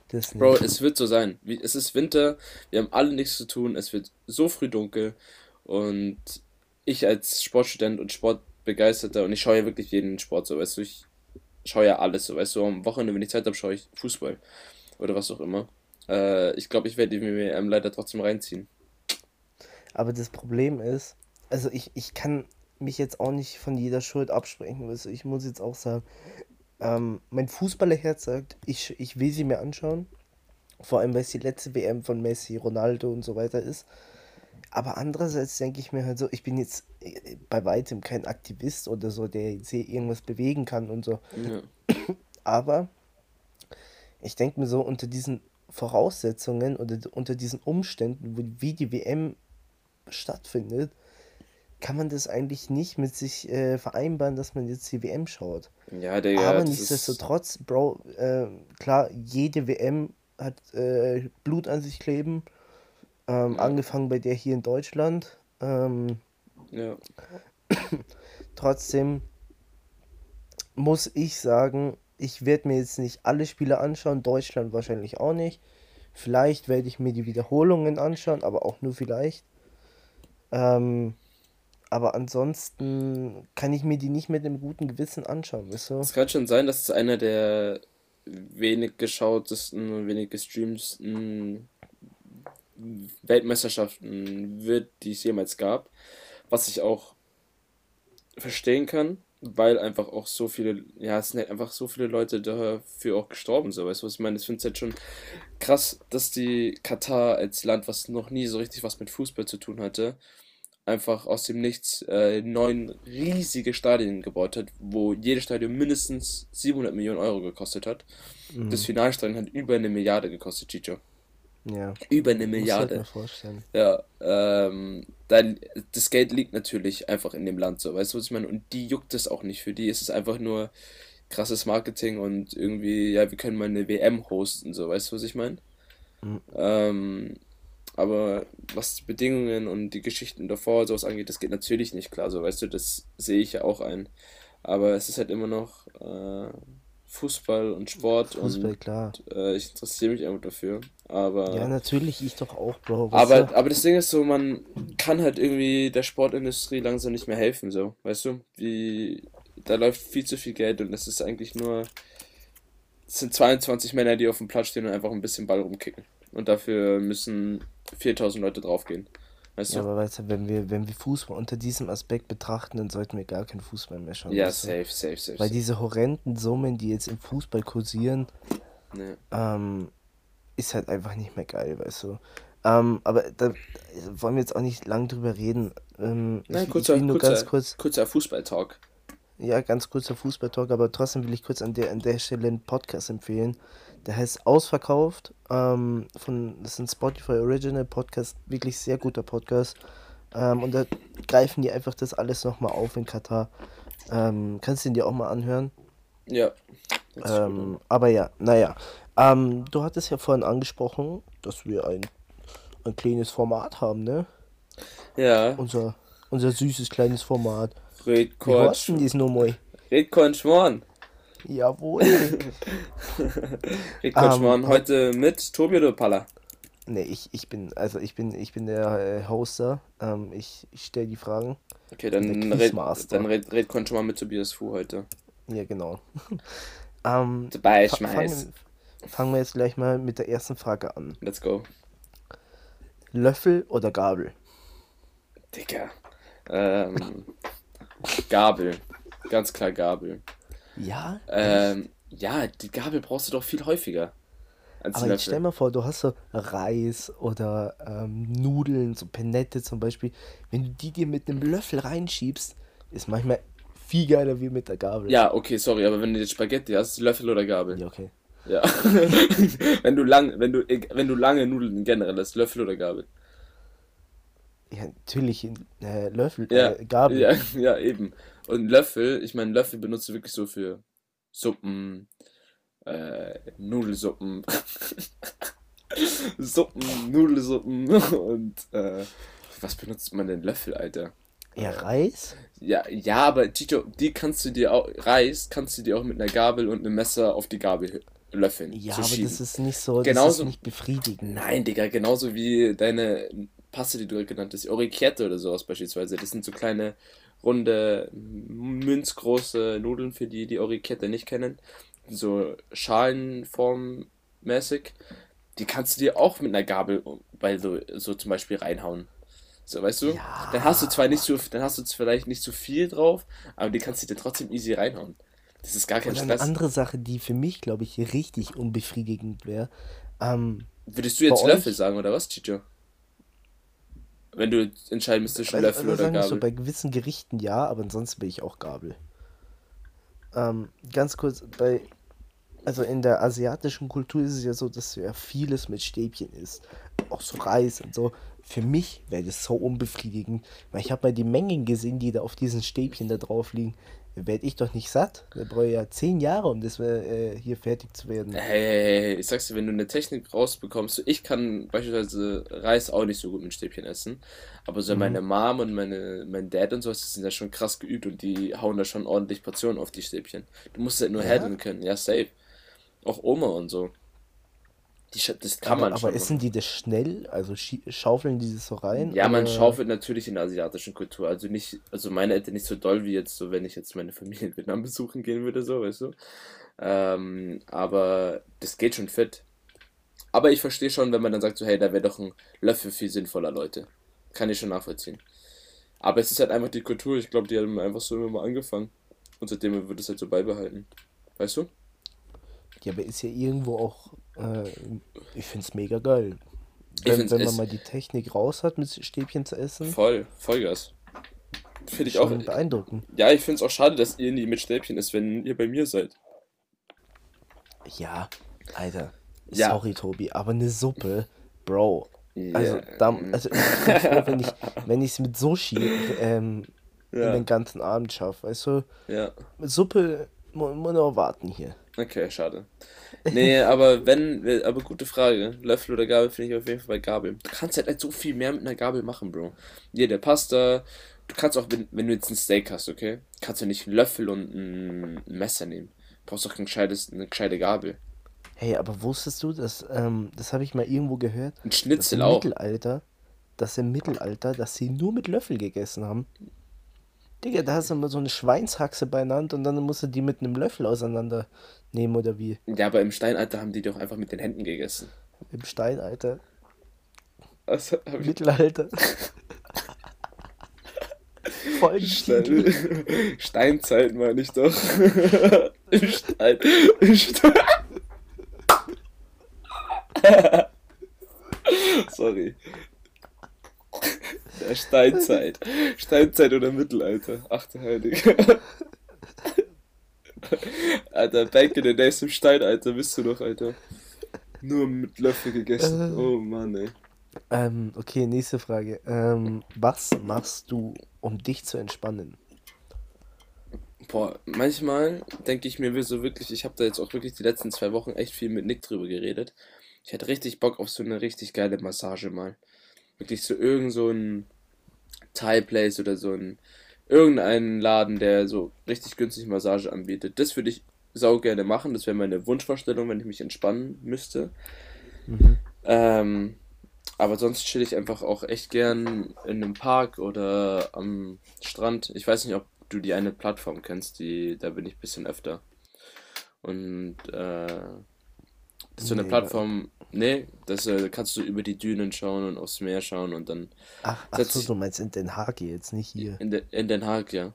Das nicht. Bro, es wird so sein. Es ist Winter, wir haben alle nichts zu tun, es wird so früh dunkel und ich als Sportstudent und Sportbegeisterter und ich schaue ja wirklich jeden Sport so, weißt du, ich schaue ja alles so, weißt du, am Wochenende, wenn ich Zeit habe, schaue ich Fußball oder was auch immer. Äh, ich glaube, ich werde die WM leider trotzdem reinziehen. Aber das Problem ist, also ich, ich kann mich jetzt auch nicht von jeder Schuld absprechen. Weißt du, ich muss jetzt auch sagen, ähm, mein Fußballerherz sagt, ich, ich will sie mir anschauen. Vor allem, weil es die letzte WM von Messi, Ronaldo und so weiter ist. Aber andererseits denke ich mir halt so, ich bin jetzt äh, bei weitem kein Aktivist oder so, der jetzt hier irgendwas bewegen kann und so. Ja. Aber ich denke mir so, unter diesen Voraussetzungen oder unter diesen Umständen, wie die WM stattfindet, kann man das eigentlich nicht mit sich äh, vereinbaren, dass man jetzt die WM schaut. Ja, Digga, Aber ist, nichtsdestotrotz, Bro, äh, klar, jede WM hat äh, Blut an sich kleben. Ähm, Ja. Angefangen bei der hier in Deutschland. Ähm, ja, Trotzdem muss ich sagen, ich werde mir jetzt nicht alle Spiele anschauen, Deutschland wahrscheinlich auch nicht. Vielleicht werde ich mir die Wiederholungen anschauen, aber auch nur vielleicht. Ähm, aber ansonsten kann ich mir die nicht mit einem guten Gewissen anschauen, weißt du? es kann schon sein, dass es einer der wenig geschautesten und wenig gestreamtesten Weltmeisterschaften wird, die es jemals gab. Was ich auch verstehen kann. weil einfach auch so viele, ja, es sind halt einfach so viele Leute dafür auch gestorben, so, weißt du, was ich meine? Ich finde es halt schon krass, dass die Katar als Land, was noch nie so richtig was mit Fußball zu tun hatte, einfach aus dem Nichts äh, neun riesige Stadien gebaut hat, wo jedes Stadion mindestens 700 Millionen Euro gekostet hat. Mhm. Das Finalstadion hat über eine Milliarde gekostet, Chicho. Ja. Über eine Milliarde. Muss ich mir vorstellen. Ja, ähm, dann, das Geld liegt natürlich einfach in dem Land so, weißt du, was ich meine? Und die juckt es auch nicht. Für die ist es einfach nur krasses Marketing und irgendwie, ja, wir können mal eine WM hosten, so, weißt du, was ich meine? Mhm. Ähm, aber was die Bedingungen und die Geschichten davor sowas angeht, das geht natürlich nicht klar, so, weißt du, das sehe ich ja auch ein. Aber es ist halt immer noch äh, Fußball und Sport Fußball, und klar. Äh, ich interessiere mich einfach dafür. Aber. Ja, natürlich, ich doch auch, Bro. aber, aber das Ding ist so, man kann halt irgendwie der Sportindustrie langsam nicht mehr helfen, so. Weißt du? Wie. Da läuft viel zu viel Geld und es ist eigentlich nur. Es sind 22 Männer, die auf dem Platz stehen und einfach ein bisschen Ball rumkicken. Und dafür müssen 4000 Leute draufgehen. Weißt ja, du? aber weißt du, wenn wir, wenn wir Fußball unter diesem Aspekt betrachten, dann sollten wir gar keinen Fußball mehr schauen. Ja, safe, safe, safe. Weil diese horrenden Summen, die jetzt im Fußball kursieren, nee. ähm, ist halt einfach nicht mehr geil, weißt du. Ähm, aber da wollen wir jetzt auch nicht lang drüber reden. Ähm, Nein, ich, kurzer, ich nur kurzer, ganz kurz. Kurzer Fußballtalk. Ja, ganz kurzer Fußballtalk, aber trotzdem will ich kurz an der, an der Stelle einen Podcast empfehlen. Der heißt Ausverkauft. Ähm, von, das ist ein Spotify Original Podcast, wirklich sehr guter Podcast. Ähm, und da greifen die einfach das alles nochmal auf in Katar. Ähm, kannst du ihn dir auch mal anhören? Ja. Ähm, aber ja, naja. Ähm, du hattest ja vorhin angesprochen, dass wir ein, ein kleines Format haben, ne? Ja. Unser, unser süßes kleines Format. Red Wie heißt denn dies nochmal? Red Schmorn. Jawohl. Red Schmorn, um, heute mit Tobi oder Palla? Ne, ich, ich bin, also ich bin, ich bin der äh, Hoster. Ähm, ich ich stelle die Fragen. Okay, dann red, dann red, red schon mal mit Tobias Fu heute. Ja, genau. ähm, Dabei schmeiß. Fangen wir jetzt gleich mal mit der ersten Frage an. Let's go. Löffel oder Gabel? Dicker. Ähm, Gabel. Ganz klar Gabel. Ja? Ähm, ja, die Gabel brauchst du doch viel häufiger. Aber jetzt stell mal vor, du hast so Reis oder ähm, Nudeln, so Penette zum Beispiel. Wenn du die dir mit einem Löffel reinschiebst, ist manchmal viel geiler wie mit der Gabel. Ja, okay, sorry, aber wenn du jetzt Spaghetti hast, Löffel oder Gabel? Ja, okay. Ja. wenn du lang, wenn du, wenn du lange Nudeln generell hast, Löffel oder Gabel? Ja, natürlich äh, Löffel, ja, äh, Gabel. Ja, ja, eben. Und Löffel, ich meine, Löffel benutzt du wirklich so für Suppen, äh, Nudelsuppen, Suppen, Nudelsuppen und äh, was benutzt man denn Löffel, Alter? Ja, Reis? Ja, ja, aber Tito, die kannst du dir auch, Reis kannst du dir auch mit einer Gabel und einem Messer auf die Gabel löffeln. Ja, aber schieben. das ist nicht so, genauso, das ist nicht befriedigend. Nein, Digga, genauso wie deine Paste, die du genannt hast, Orichette oder sowas beispielsweise. Das sind so kleine, runde, münzgroße Nudeln für die, die Orichette nicht kennen. So Schalenformmäßig. Die kannst du dir auch mit einer Gabel bei so, so zum Beispiel reinhauen. So, weißt du? Ja. Dann hast du zwar nicht so, dann hast du vielleicht nicht so viel drauf, aber die kannst du dir trotzdem easy reinhauen. Das ist gar kein Oder Stress. Eine andere Sache, die für mich, glaube ich, richtig unbefriedigend wäre. Ähm, Würdest du jetzt Löffel sagen, oder was, Chicho? Wenn du entscheiden müsstest zwischen Löffel oder Gabel. So bei gewissen Gerichten ja, aber ansonsten bin ich auch Gabel. Ähm, ganz kurz, bei. Also in der asiatischen Kultur ist es ja so, dass ja vieles mit Stäbchen ist. Auch so Reis und so. Für mich wäre das so unbefriedigend, weil ich habe mal die Mengen gesehen, die da auf diesen Stäbchen da drauf liegen werde ich doch nicht satt. Wir brauchen ja zehn Jahre, um das äh, hier fertig zu werden. Hey, hey, hey, ich sag's dir, wenn du eine Technik rausbekommst, ich kann beispielsweise Reis auch nicht so gut mit Stäbchen essen, aber so mhm. meine Mom und meine, mein Dad und sowas, die sind ja schon krass geübt und die hauen da schon ordentlich Portionen auf die Stäbchen. Du musst halt nur ja? handeln können, ja, safe. Auch Oma und so. Die, das kann aber, man schon. Aber essen die das schnell? Also schaufeln die das so rein? Ja, man schaufelt natürlich in der asiatischen Kultur. Also nicht, also meine Eltern nicht so doll wie jetzt so, wenn ich jetzt meine Familie in Vietnam besuchen gehen würde, so, weißt du. Ähm, aber das geht schon fit. Aber ich verstehe schon, wenn man dann sagt, so, hey, da wäre doch ein Löffel viel sinnvoller, Leute. Kann ich schon nachvollziehen. Aber es ist halt einfach die Kultur. Ich glaube, die haben einfach so immer mal angefangen. Und seitdem wird es halt so beibehalten. Weißt du? Ja, aber ist ja irgendwo auch, äh, ich find's mega geil. Wenn, wenn man es- mal die Technik raus hat, mit Stäbchen zu essen, Voll, Vollgas. Finde ich auch. beeindruckend. Ja, ich finde es auch schade, dass ihr nie mit Stäbchen ist, wenn ihr bei mir seid. Ja, Alter. Ja. Sorry, Tobi, aber eine Suppe, Bro. Ja, Also, da, also ich bin froh, wenn ich wenn ich es mit Sushi ähm, Ja. den ganzen Abend schaffe, weißt du? Ja, Mit Suppe mu- muss noch warten hier. Okay, schade. Nee, aber wenn, aber gute Frage. Löffel oder Gabel finde ich auf jeden Fall bei Gabel. Du kannst halt, halt so viel mehr mit einer Gabel machen, Bro. Jede Pasta. Du kannst auch, wenn, wenn du jetzt ein Steak hast, okay? Kannst du nicht einen Löffel und ein Messer nehmen. Du brauchst doch ein gescheites, eine gescheite Gabel. Hey, aber wusstest du, dass, ähm, das habe ich mal irgendwo gehört, Ein dass Schnitzel im auch. Mittelalter, dass im Mittelalter, dass sie nur mit Löffel gegessen haben. Digga, da hast du immer so eine Schweinshaxe beieinander und dann musst du die mit einem Löffel auseinandernehmen oder wie? Ja, aber im Steinalter haben die doch einfach mit den Händen gegessen. Im Steinalter, Also, Mittelalter. Stein, Steinzeit meine ich doch. Im Stein. Im Stein. Sorry. Der Steinzeit. Steinzeit oder Mittelalter. Ach du Heilige. Alter, back in the days im Steinalter bist du doch, Alter. Nur mit Löffel gegessen. Oh Mann, ey. Ähm, okay, nächste Frage. Ähm, was machst du, um dich zu entspannen? Boah, manchmal denke ich mir wir so wirklich, ich habe da jetzt auch wirklich die letzten zwei Wochen echt viel mit Nick drüber geredet. Ich hätte richtig Bock auf so eine richtig geile Massage mal. Wirklich so irgend so ein Thai Place oder so ein irgendeinen Laden, der so richtig günstig Massage anbietet. Das würde ich sau gerne machen. Das wäre meine Wunschvorstellung, wenn ich mich entspannen müsste. Mhm. Ähm, aber sonst chill ich einfach auch echt gern in einem Park oder am Strand. Ich weiß nicht, ob du die eine Plattform kennst, die, da bin ich ein bisschen öfter. Und äh, das ist so eine Nee, Plattform, nee, das äh, kannst du über die Dünen schauen und aufs Meer schauen und dann Ach, ach so, du meinst in Den Haag jetzt, nicht hier. in, de, in Den Haag, ja.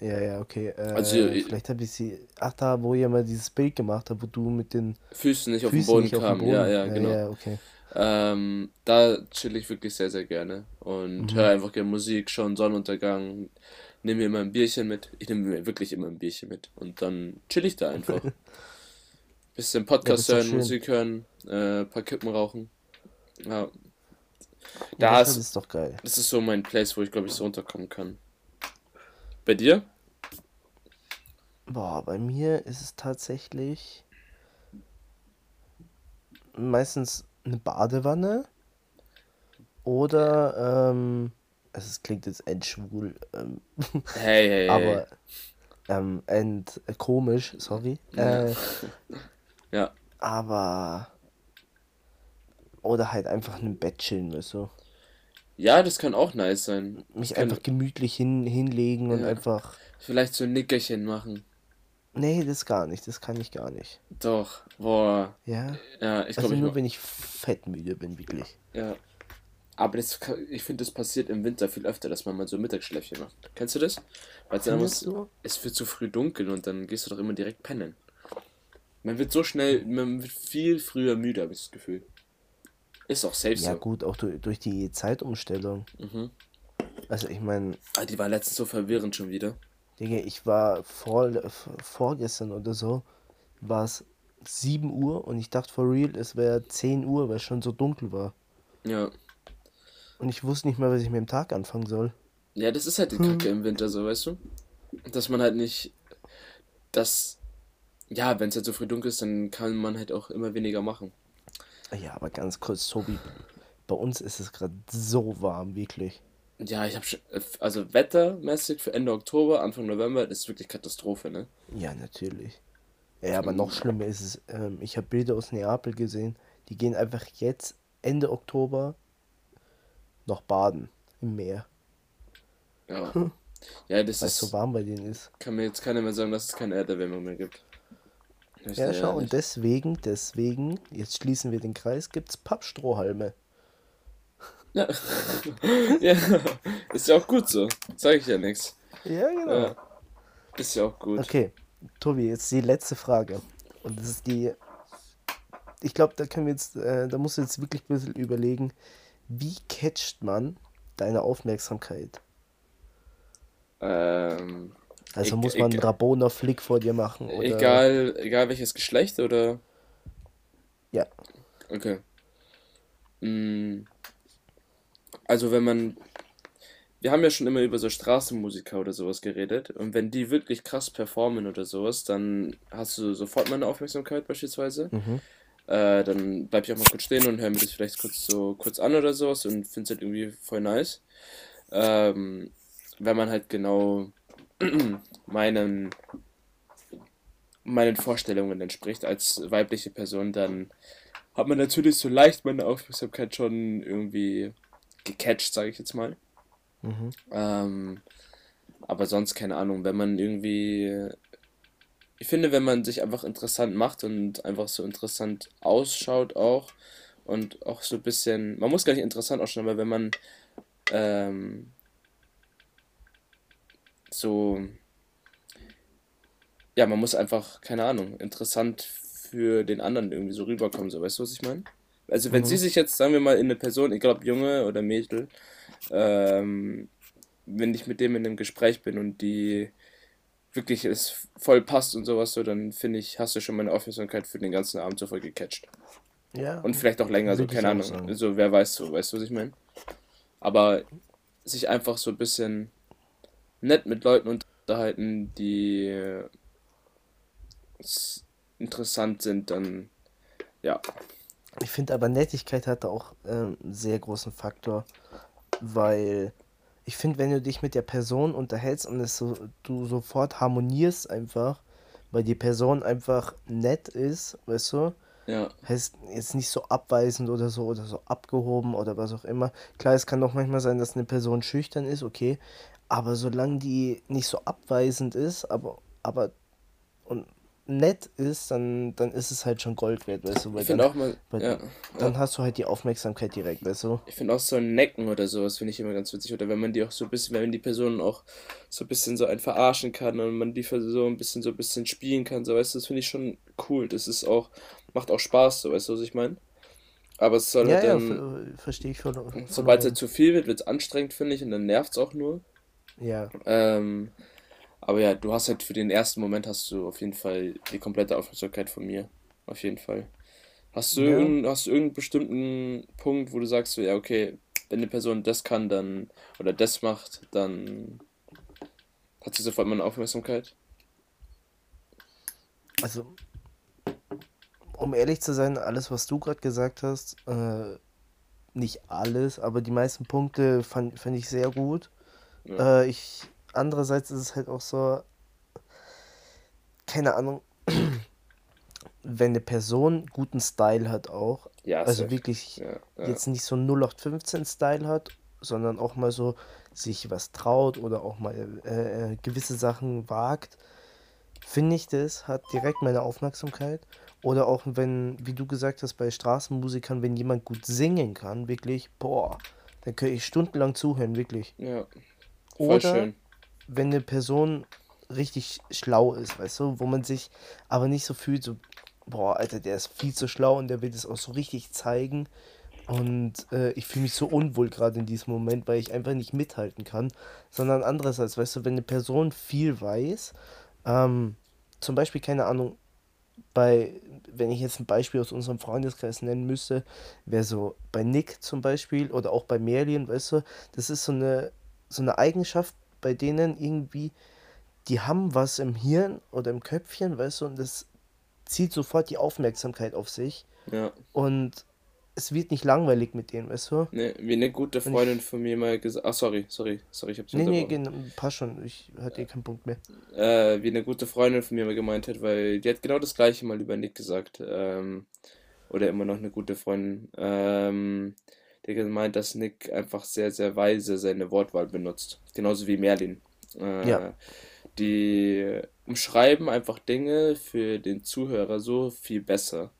Ja, ja, okay. Äh, Also, ich- vielleicht habe ich sie. Ach, da, wo ihr mal dieses Bild gemacht habt, wo du mit den Füßen nicht auf den Füßen Boden auf dem Boden. ja, ja, genau. Ja, okay. Ähm, da chill ich wirklich sehr, sehr gerne und Mhm. höre einfach gerne Musik, schaue einen Sonnenuntergang, nehme mir immer ein Bierchen mit. Ich nehme mir wirklich immer ein Bierchen mit und dann chill ich da einfach. Bisschen Podcast Ja, hören. Musik hören, äh, paar Kippen rauchen. Ja. Ja, Da das ist, doch geil. das ist so mein Place, wo ich glaube ich so unterkommen kann. Bei dir? Boah, bei mir ist es tatsächlich meistens eine Badewanne oder, ähm, also es klingt jetzt endschwul, ähm, Hey, hey, hey. aber ähm, end äh, komisch, sorry. Ja. Äh, Ja. aber oder halt einfach in einem Bett chillen, du. Ja, das kann auch nice sein. Mich kann einfach gemütlich hin, hinlegen und Ja. einfach. vielleicht so ein Nickerchen machen. Nee, das gar nicht, das kann ich gar nicht. Doch, boah. Ja. Ja, ich Also glaube, ich nur mach- wenn ich fettmüde bin, wirklich. Ja. Aber das, ich finde, das passiert im Winter viel öfter, dass man mal so Mittagsschläfchen macht. Kennst du das? Weil dann muss, du? es wird zu früh dunkel und dann gehst du doch immer direkt pennen. Man wird so schnell, man wird viel früher müde, habe ich das Gefühl. Ist auch safe Ja so. gut, auch durch, durch die Zeitumstellung. Mhm. Also ich meine, Ah, die war letztens so verwirrend schon wieder. Digga, ich war vor, vorgestern oder so, war es 7 Uhr und ich dachte for real, es wäre 10 Uhr, weil es schon so dunkel war. Ja. Und ich wusste nicht mehr, was ich mit dem Tag anfangen soll. Ja, das ist halt die Kacke im Winter so, weißt du? Dass man halt nicht, dass, ja, wenn es halt so früh dunkel ist, dann kann man halt auch immer weniger machen. Ja, aber ganz kurz, Tobi, bei uns ist es gerade so warm, wirklich. Ja, ich habe schon, also wettermäßig für Ende Oktober, Anfang November, das ist wirklich Katastrophe, ne? Ja, natürlich. Ja, aber noch schlimmer ist es, ähm, ich habe Bilder aus Neapel gesehen, die gehen einfach jetzt, Ende Oktober, noch baden im Meer, Ja. Ja, das weil es so ist, warm bei denen ist. kann mir jetzt keiner mehr sagen, dass es keine Erderwärmung mehr gibt. Ja, ja schau, ehrlich. und deswegen, deswegen, jetzt schließen wir den Kreis, gibt's Pappstrohhalme. Ja. ja, ist ja auch gut so. Sag ich ja nichts. Ja, genau. Ja. Ist ja auch gut. Okay, Tobi, jetzt die letzte Frage. Und das ist die. Ich glaube, da können wir jetzt, äh, da musst du jetzt wirklich ein bisschen überlegen, wie catcht man deine Aufmerksamkeit? Ähm, Also e- muss man einen egal- Rabona Flick vor dir machen oder. Egal, egal welches Geschlecht oder. Ja. Okay. Mm, Also wenn man. Wir haben ja schon immer über so Straßenmusiker oder sowas geredet. Und wenn die wirklich krass performen oder sowas, dann hast du sofort meine Aufmerksamkeit beispielsweise. Mhm. Äh, dann bleib ich auch mal kurz stehen und höre mir das vielleicht kurz so kurz an oder sowas und finde es halt irgendwie voll nice. Ähm, wenn man halt genau meinen meinen Vorstellungen entspricht als weibliche Person, dann hat man natürlich so leicht meine Aufmerksamkeit schon irgendwie gecatcht, sage ich jetzt mal. Mhm. Ähm, aber sonst keine Ahnung, wenn man irgendwie, ich finde, wenn man sich einfach interessant macht und einfach so interessant ausschaut auch und auch so ein bisschen, man muss gar nicht interessant ausschauen, aber wenn man ähm, so, ja, man muss einfach, keine Ahnung, interessant für den anderen irgendwie so rüberkommen, so, weißt du, was ich meine? Also wenn Mhm. sie sich jetzt, sagen wir mal, in eine Person, egal ob Junge oder Mädel, ähm, wenn ich mit dem in einem Gespräch bin und die wirklich es voll passt und sowas so, dann finde ich, hast du schon meine Aufmerksamkeit für den ganzen Abend so voll gecatcht. Ja. Und vielleicht auch länger, so ich keine Ahnung. So, wer weiß so, weißt du, was ich meine? Aber sich einfach so ein bisschen nett mit Leuten unterhalten, die äh, interessant sind, dann ja. Ich finde aber Nettigkeit hat auch ähm, einen sehr großen Faktor, weil ich finde, wenn du dich mit der Person unterhältst und es so, du sofort harmonierst einfach, weil die Person einfach nett ist, weißt du, Ja, heißt jetzt nicht so abweisend oder so oder so abgehoben oder was auch immer. Klar, es kann doch manchmal sein, dass eine Person schüchtern ist, okay, aber solange die nicht so abweisend ist, aber aber und nett ist, dann dann ist es halt schon Gold wert, weißt du, weil ich finde dann, auch mal, weil ja, dann hast du halt die Aufmerksamkeit direkt, weißt du? ich finde auch so ein Necken oder sowas finde ich immer ganz witzig. Oder wenn man die auch so ein bisschen, wenn die Person auch so ein bisschen so einen verarschen kann und man die so ein bisschen so ein bisschen spielen kann, so weißt du, das finde ich schon cool. Das ist auch, macht auch Spaß, so weißt du, was ich meine? Aber es soll Ja, halt ja, dann, ver verstehe ich voll sobald es halt zu viel wird, wird es anstrengend, finde ich, und dann nervt es auch nur. Ja, Ähm, aber ja, du hast halt für den ersten Moment hast du auf jeden Fall die komplette Aufmerksamkeit von mir. Auf jeden Fall. Hast du, Ja. irgendeinen, hast du irgendeinen bestimmten Punkt, wo du sagst, so, ja, okay, wenn eine Person das kann, dann, oder das macht, dann hat sie sofort meine Aufmerksamkeit? also um ehrlich zu sein, alles, was du gerade gesagt hast, äh, nicht alles, aber die meisten Punkte fand, fand ich sehr gut. Ja. Äh, ich, andererseits ist es halt auch so, keine Ahnung, wenn eine Person guten Style hat auch, Ja, also wirklich Ja, jetzt nicht so 0815 Style hat, sondern auch mal so sich was traut oder auch mal äh, äh, gewisse Sachen wagt, finde ich das, hat direkt meine Aufmerksamkeit. Oder auch wenn, wie du gesagt hast, bei Straßenmusikern, wenn jemand gut singen kann, wirklich, boah, dann kann ich stundenlang zuhören, wirklich. Ja, Oder wenn eine Person richtig schlau ist, weißt du, wo man sich aber nicht so fühlt, so, boah, Alter, der ist viel zu schlau und der will das auch so richtig zeigen. Und äh, ich fühle mich so unwohl gerade in diesem Moment, weil ich einfach nicht mithalten kann. Sondern andererseits, weißt du, wenn eine Person viel weiß, ähm, zum Beispiel, keine Ahnung, bei, wenn ich jetzt ein Beispiel aus unserem Freundeskreis nennen müsste, wäre so bei Nick zum Beispiel oder auch bei Merlin, weißt du, das ist so eine, so eine Eigenschaft, bei denen irgendwie, die haben was im Hirn oder im Köpfchen, weißt du, und das zieht sofort die Aufmerksamkeit auf sich Ja. und es wird nicht langweilig mit denen, weißt du? Ne, wie eine gute Und ich- Freundin von mir mal gesagt. Ach, sorry, sorry, sorry, ich hab dich Nee, nee, unterbrochen. gen- passt schon, ich hatte eh keinen Punkt mehr. äh, wie eine gute Freundin von mir mal gemeint hat, weil die hat genau das gleiche mal über Nick gesagt. Ähm, oder immer noch eine gute Freundin. Ähm, hat gemeint, dass Nick einfach sehr, sehr weise seine Wortwahl benutzt. Genauso wie Merlin. Äh, Ja. Die umschreiben einfach Dinge für den Zuhörer so viel besser.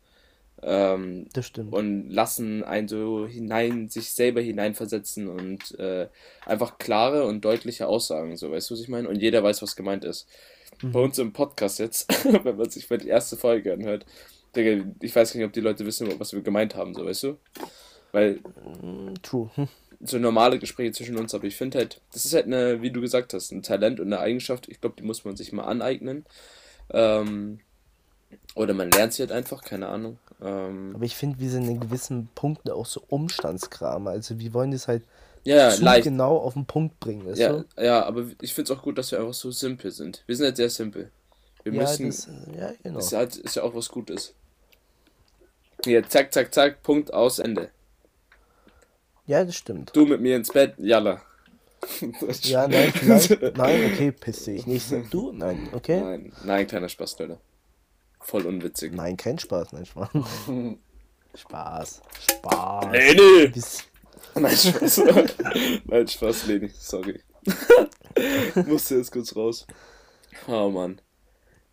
Ähm, Das stimmt. und lassen einen so hinein, sich selber hineinversetzen und äh, einfach klare und deutliche Aussagen, so weißt du, was ich meine? Und jeder weiß, was gemeint ist. bei uns im Podcast jetzt, wenn man sich mal die erste Folge anhört. Ich weiß nicht, ob die Leute wissen, was wir gemeint haben, so weißt du? Weil Mm, True. Hm. so normale Gespräche zwischen uns, aber ich finde halt, das ist halt eine, wie du gesagt hast, ein Talent und eine Eigenschaft. Ich glaube, die muss man sich mal aneignen. Ähm, oder man lernt sie halt einfach, keine Ahnung. Ähm, Aber ich finde, wir sind in gewissen Punkten auch so Umstandskram. Also wir wollen das halt ja, zu leicht. genau auf den Punkt bringen, Ja, ja, aber ich finde es auch gut, dass wir einfach so simpel sind. Wir sind halt sehr simpel. Wir Ja, müssen, das, ja, genau. ist, halt, ist ja auch was Gutes. Hier, zack, zack, zack, Punkt, aus, Ende. Ja, das stimmt. Du mit mir ins Bett, jalla. Ja, nein, vielleicht, nein, okay, piss dich nicht. Du, nein, okay? Nein, nein, kleiner Spaß, Leute. Voll unwitzig. Nein, kein Spaß, nein, Spaß. Spaß, Spaß. Nee. Bis, Nein, Spaß. Nein, Spaß, Leni, sorry. Musste jetzt kurz raus. Oh Mann.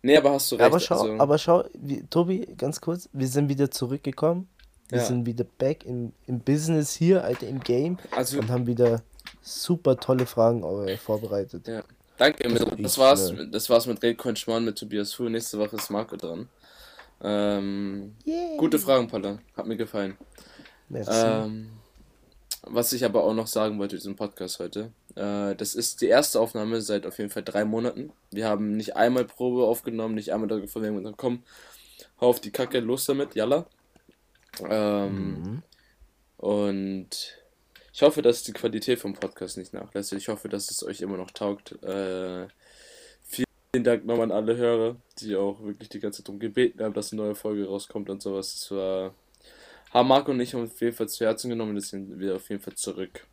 Nee, aber hast du recht. aber schau, also, aber schau, wie, Tobi, ganz kurz, wir sind wieder zurückgekommen. Wir Ja. sind wieder back im, im Business hier, Alter, im Game also und haben wieder super tolle Fragen äh, vorbereitet. Ja. Danke, Das das, war's, das war's mit Redcoin Schmarrn mit Tobias Fu. Nächste Woche ist Marco dran. Ähm, Yay. gute Fragen, Paula. Hat mir gefallen. Ähm, was ich aber auch noch sagen wollte, diesem Podcast heute. Äh, das ist die erste Aufnahme seit auf jeden Fall drei Monaten. Wir haben nicht einmal Probe aufgenommen, nicht einmal darüber von wegen, komm, hau auf die Kacke, los damit, jalla. Ähm, Mhm. Und ich hoffe, dass die Qualität vom Podcast nicht nachlässt. Ich hoffe, dass es euch immer noch taugt. Äh, vielen Dank nochmal an alle Hörer, die auch wirklich die ganze Zeit darum gebeten haben, dass eine neue Folge rauskommt und sowas. Das war, haben Marco und ich auf jeden Fall zu Herzen genommen. Das sind wir auf jeden Fall zurück.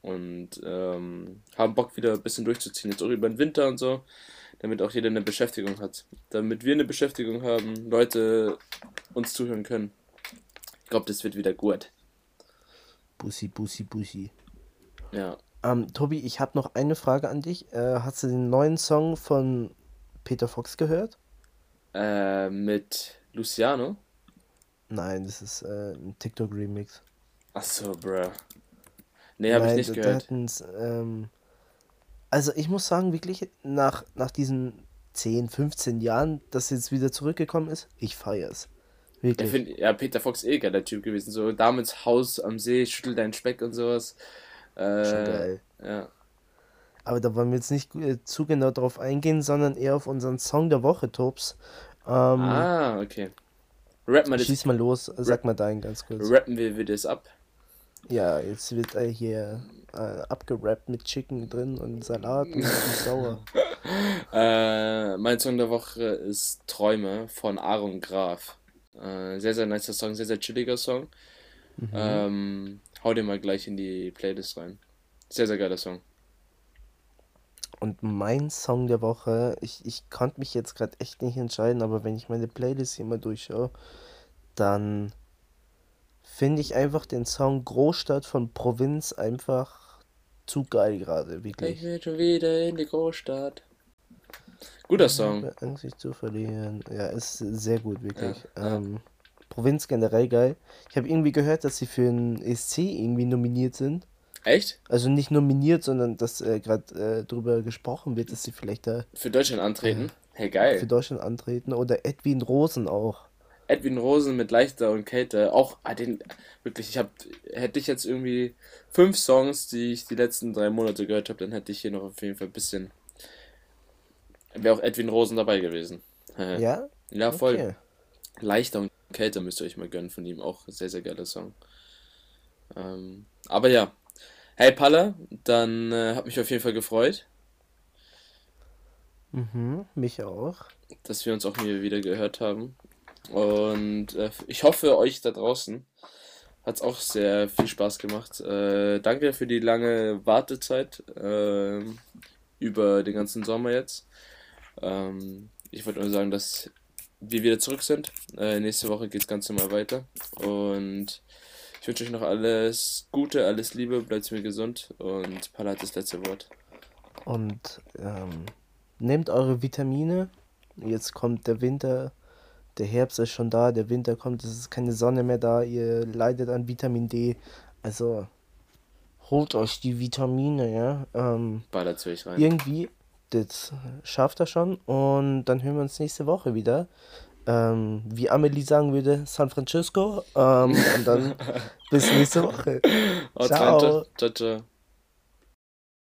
Und ähm, haben Bock wieder ein bisschen durchzuziehen. Jetzt auch über den Winter und so. Damit auch jeder eine Beschäftigung hat. Damit wir eine Beschäftigung haben, Leute uns zuhören können. Ich glaube, das wird wieder gut. Bussi, Bussi, Bussi. Ja. Ähm, Tobi, ich habe noch eine Frage an dich. Äh, hast du den neuen Song von Peter Fox gehört? Äh, mit Luciano? Nein, das ist äh, ein TikTok-Remix. Achso, bruh. Nee, habe ich nicht gehört. ähm, also ich muss sagen, wirklich, nach, nach diesen 10, 15 Jahren, dass jetzt wieder zurückgekommen ist, ich feier's. Ich Wirklich. finde, ja, Peter Fox eh geiler Typ gewesen. So, damals Haus am See, schüttel deinen Speck und sowas. Äh, Schon geil. Ja. Aber da wollen wir jetzt nicht äh, zu genau drauf eingehen, sondern eher auf unseren Song der Woche, Tops. Ähm, Ah, okay. Rappen wir, das, schieß mal los, sag mal deinen ganz kurz. rappen wir, wir das ab. Ja, jetzt wird äh, hier äh, abgerappt mit Chicken drin und Salat und, und sauer. Äh, mein Song der Woche ist Träume von Aaron Graf. Äh, sehr, sehr nicer Song, sehr, sehr chilliger Song. Mhm. Ähm, hau den mal gleich in die Playlist rein. Sehr, sehr geiler Song. Und mein Song der Woche, ich, ich konnte mich jetzt gerade echt nicht entscheiden, aber wenn ich meine Playlist hier mal durchschaue, dann finde ich einfach den Song Großstadt von Provinz einfach zu geil gerade, Ich wirklich. will schon wieder in die Großstadt. Guter Song. Angst sich zu verlieren. Ja, ist sehr gut, wirklich. Ja, ja. Ähm, Provinz generell geil. Ich habe irgendwie gehört, dass sie für einen ESC irgendwie nominiert sind. Echt? Also nicht nominiert, sondern dass äh, gerade äh, drüber gesprochen wird, dass sie vielleicht da Für Deutschland antreten? Hey, für geil. Deutschland antreten. Oder Edwin Rosen auch. Edwin Rosen mit Leichter und Kälte. Auch, ah, den, wirklich, ich hab, hätte ich jetzt irgendwie fünf Songs, die ich die letzten drei Monate gehört habe, dann hätte ich hier noch auf jeden Fall ein bisschen. Wäre auch Edwin Rosen dabei gewesen. Ja? ja, voll. Okay. Leichter und Kälte müsst ihr euch mal gönnen von ihm. Auch sehr, sehr geiler Song. Ähm, aber ja. Hey Palle, dann äh, hat mich auf jeden Fall gefreut, Mhm, mich auch. dass wir uns auch hier wieder gehört haben. Und äh, ich hoffe, euch da draußen hat es auch sehr viel Spaß gemacht. Äh, danke für die lange Wartezeit ähm, über den ganzen Sommer jetzt. Ähm, ich wollte nur sagen, dass wir wieder zurück sind. Äh, nächste Woche geht es ganz normal weiter. Und ich wünsche euch noch alles Gute, alles Liebe, bleibt mir gesund und Paula hat das letzte Wort. Und ähm, nehmt eure Vitamine. Jetzt kommt der Winter. Der Herbst ist schon da, der Winter kommt, es ist keine Sonne mehr da, ihr leidet an Vitamin D. Also holt euch die Vitamine, ja. Ähm, Ballert zu euch rein. irgendwie, das schafft er schon. Und dann hören wir uns nächste Woche wieder. Ähm, wie Amelie sagen würde, San Francisco. Ähm, und dann bis nächste Woche. Ciao. Ciao, ciao.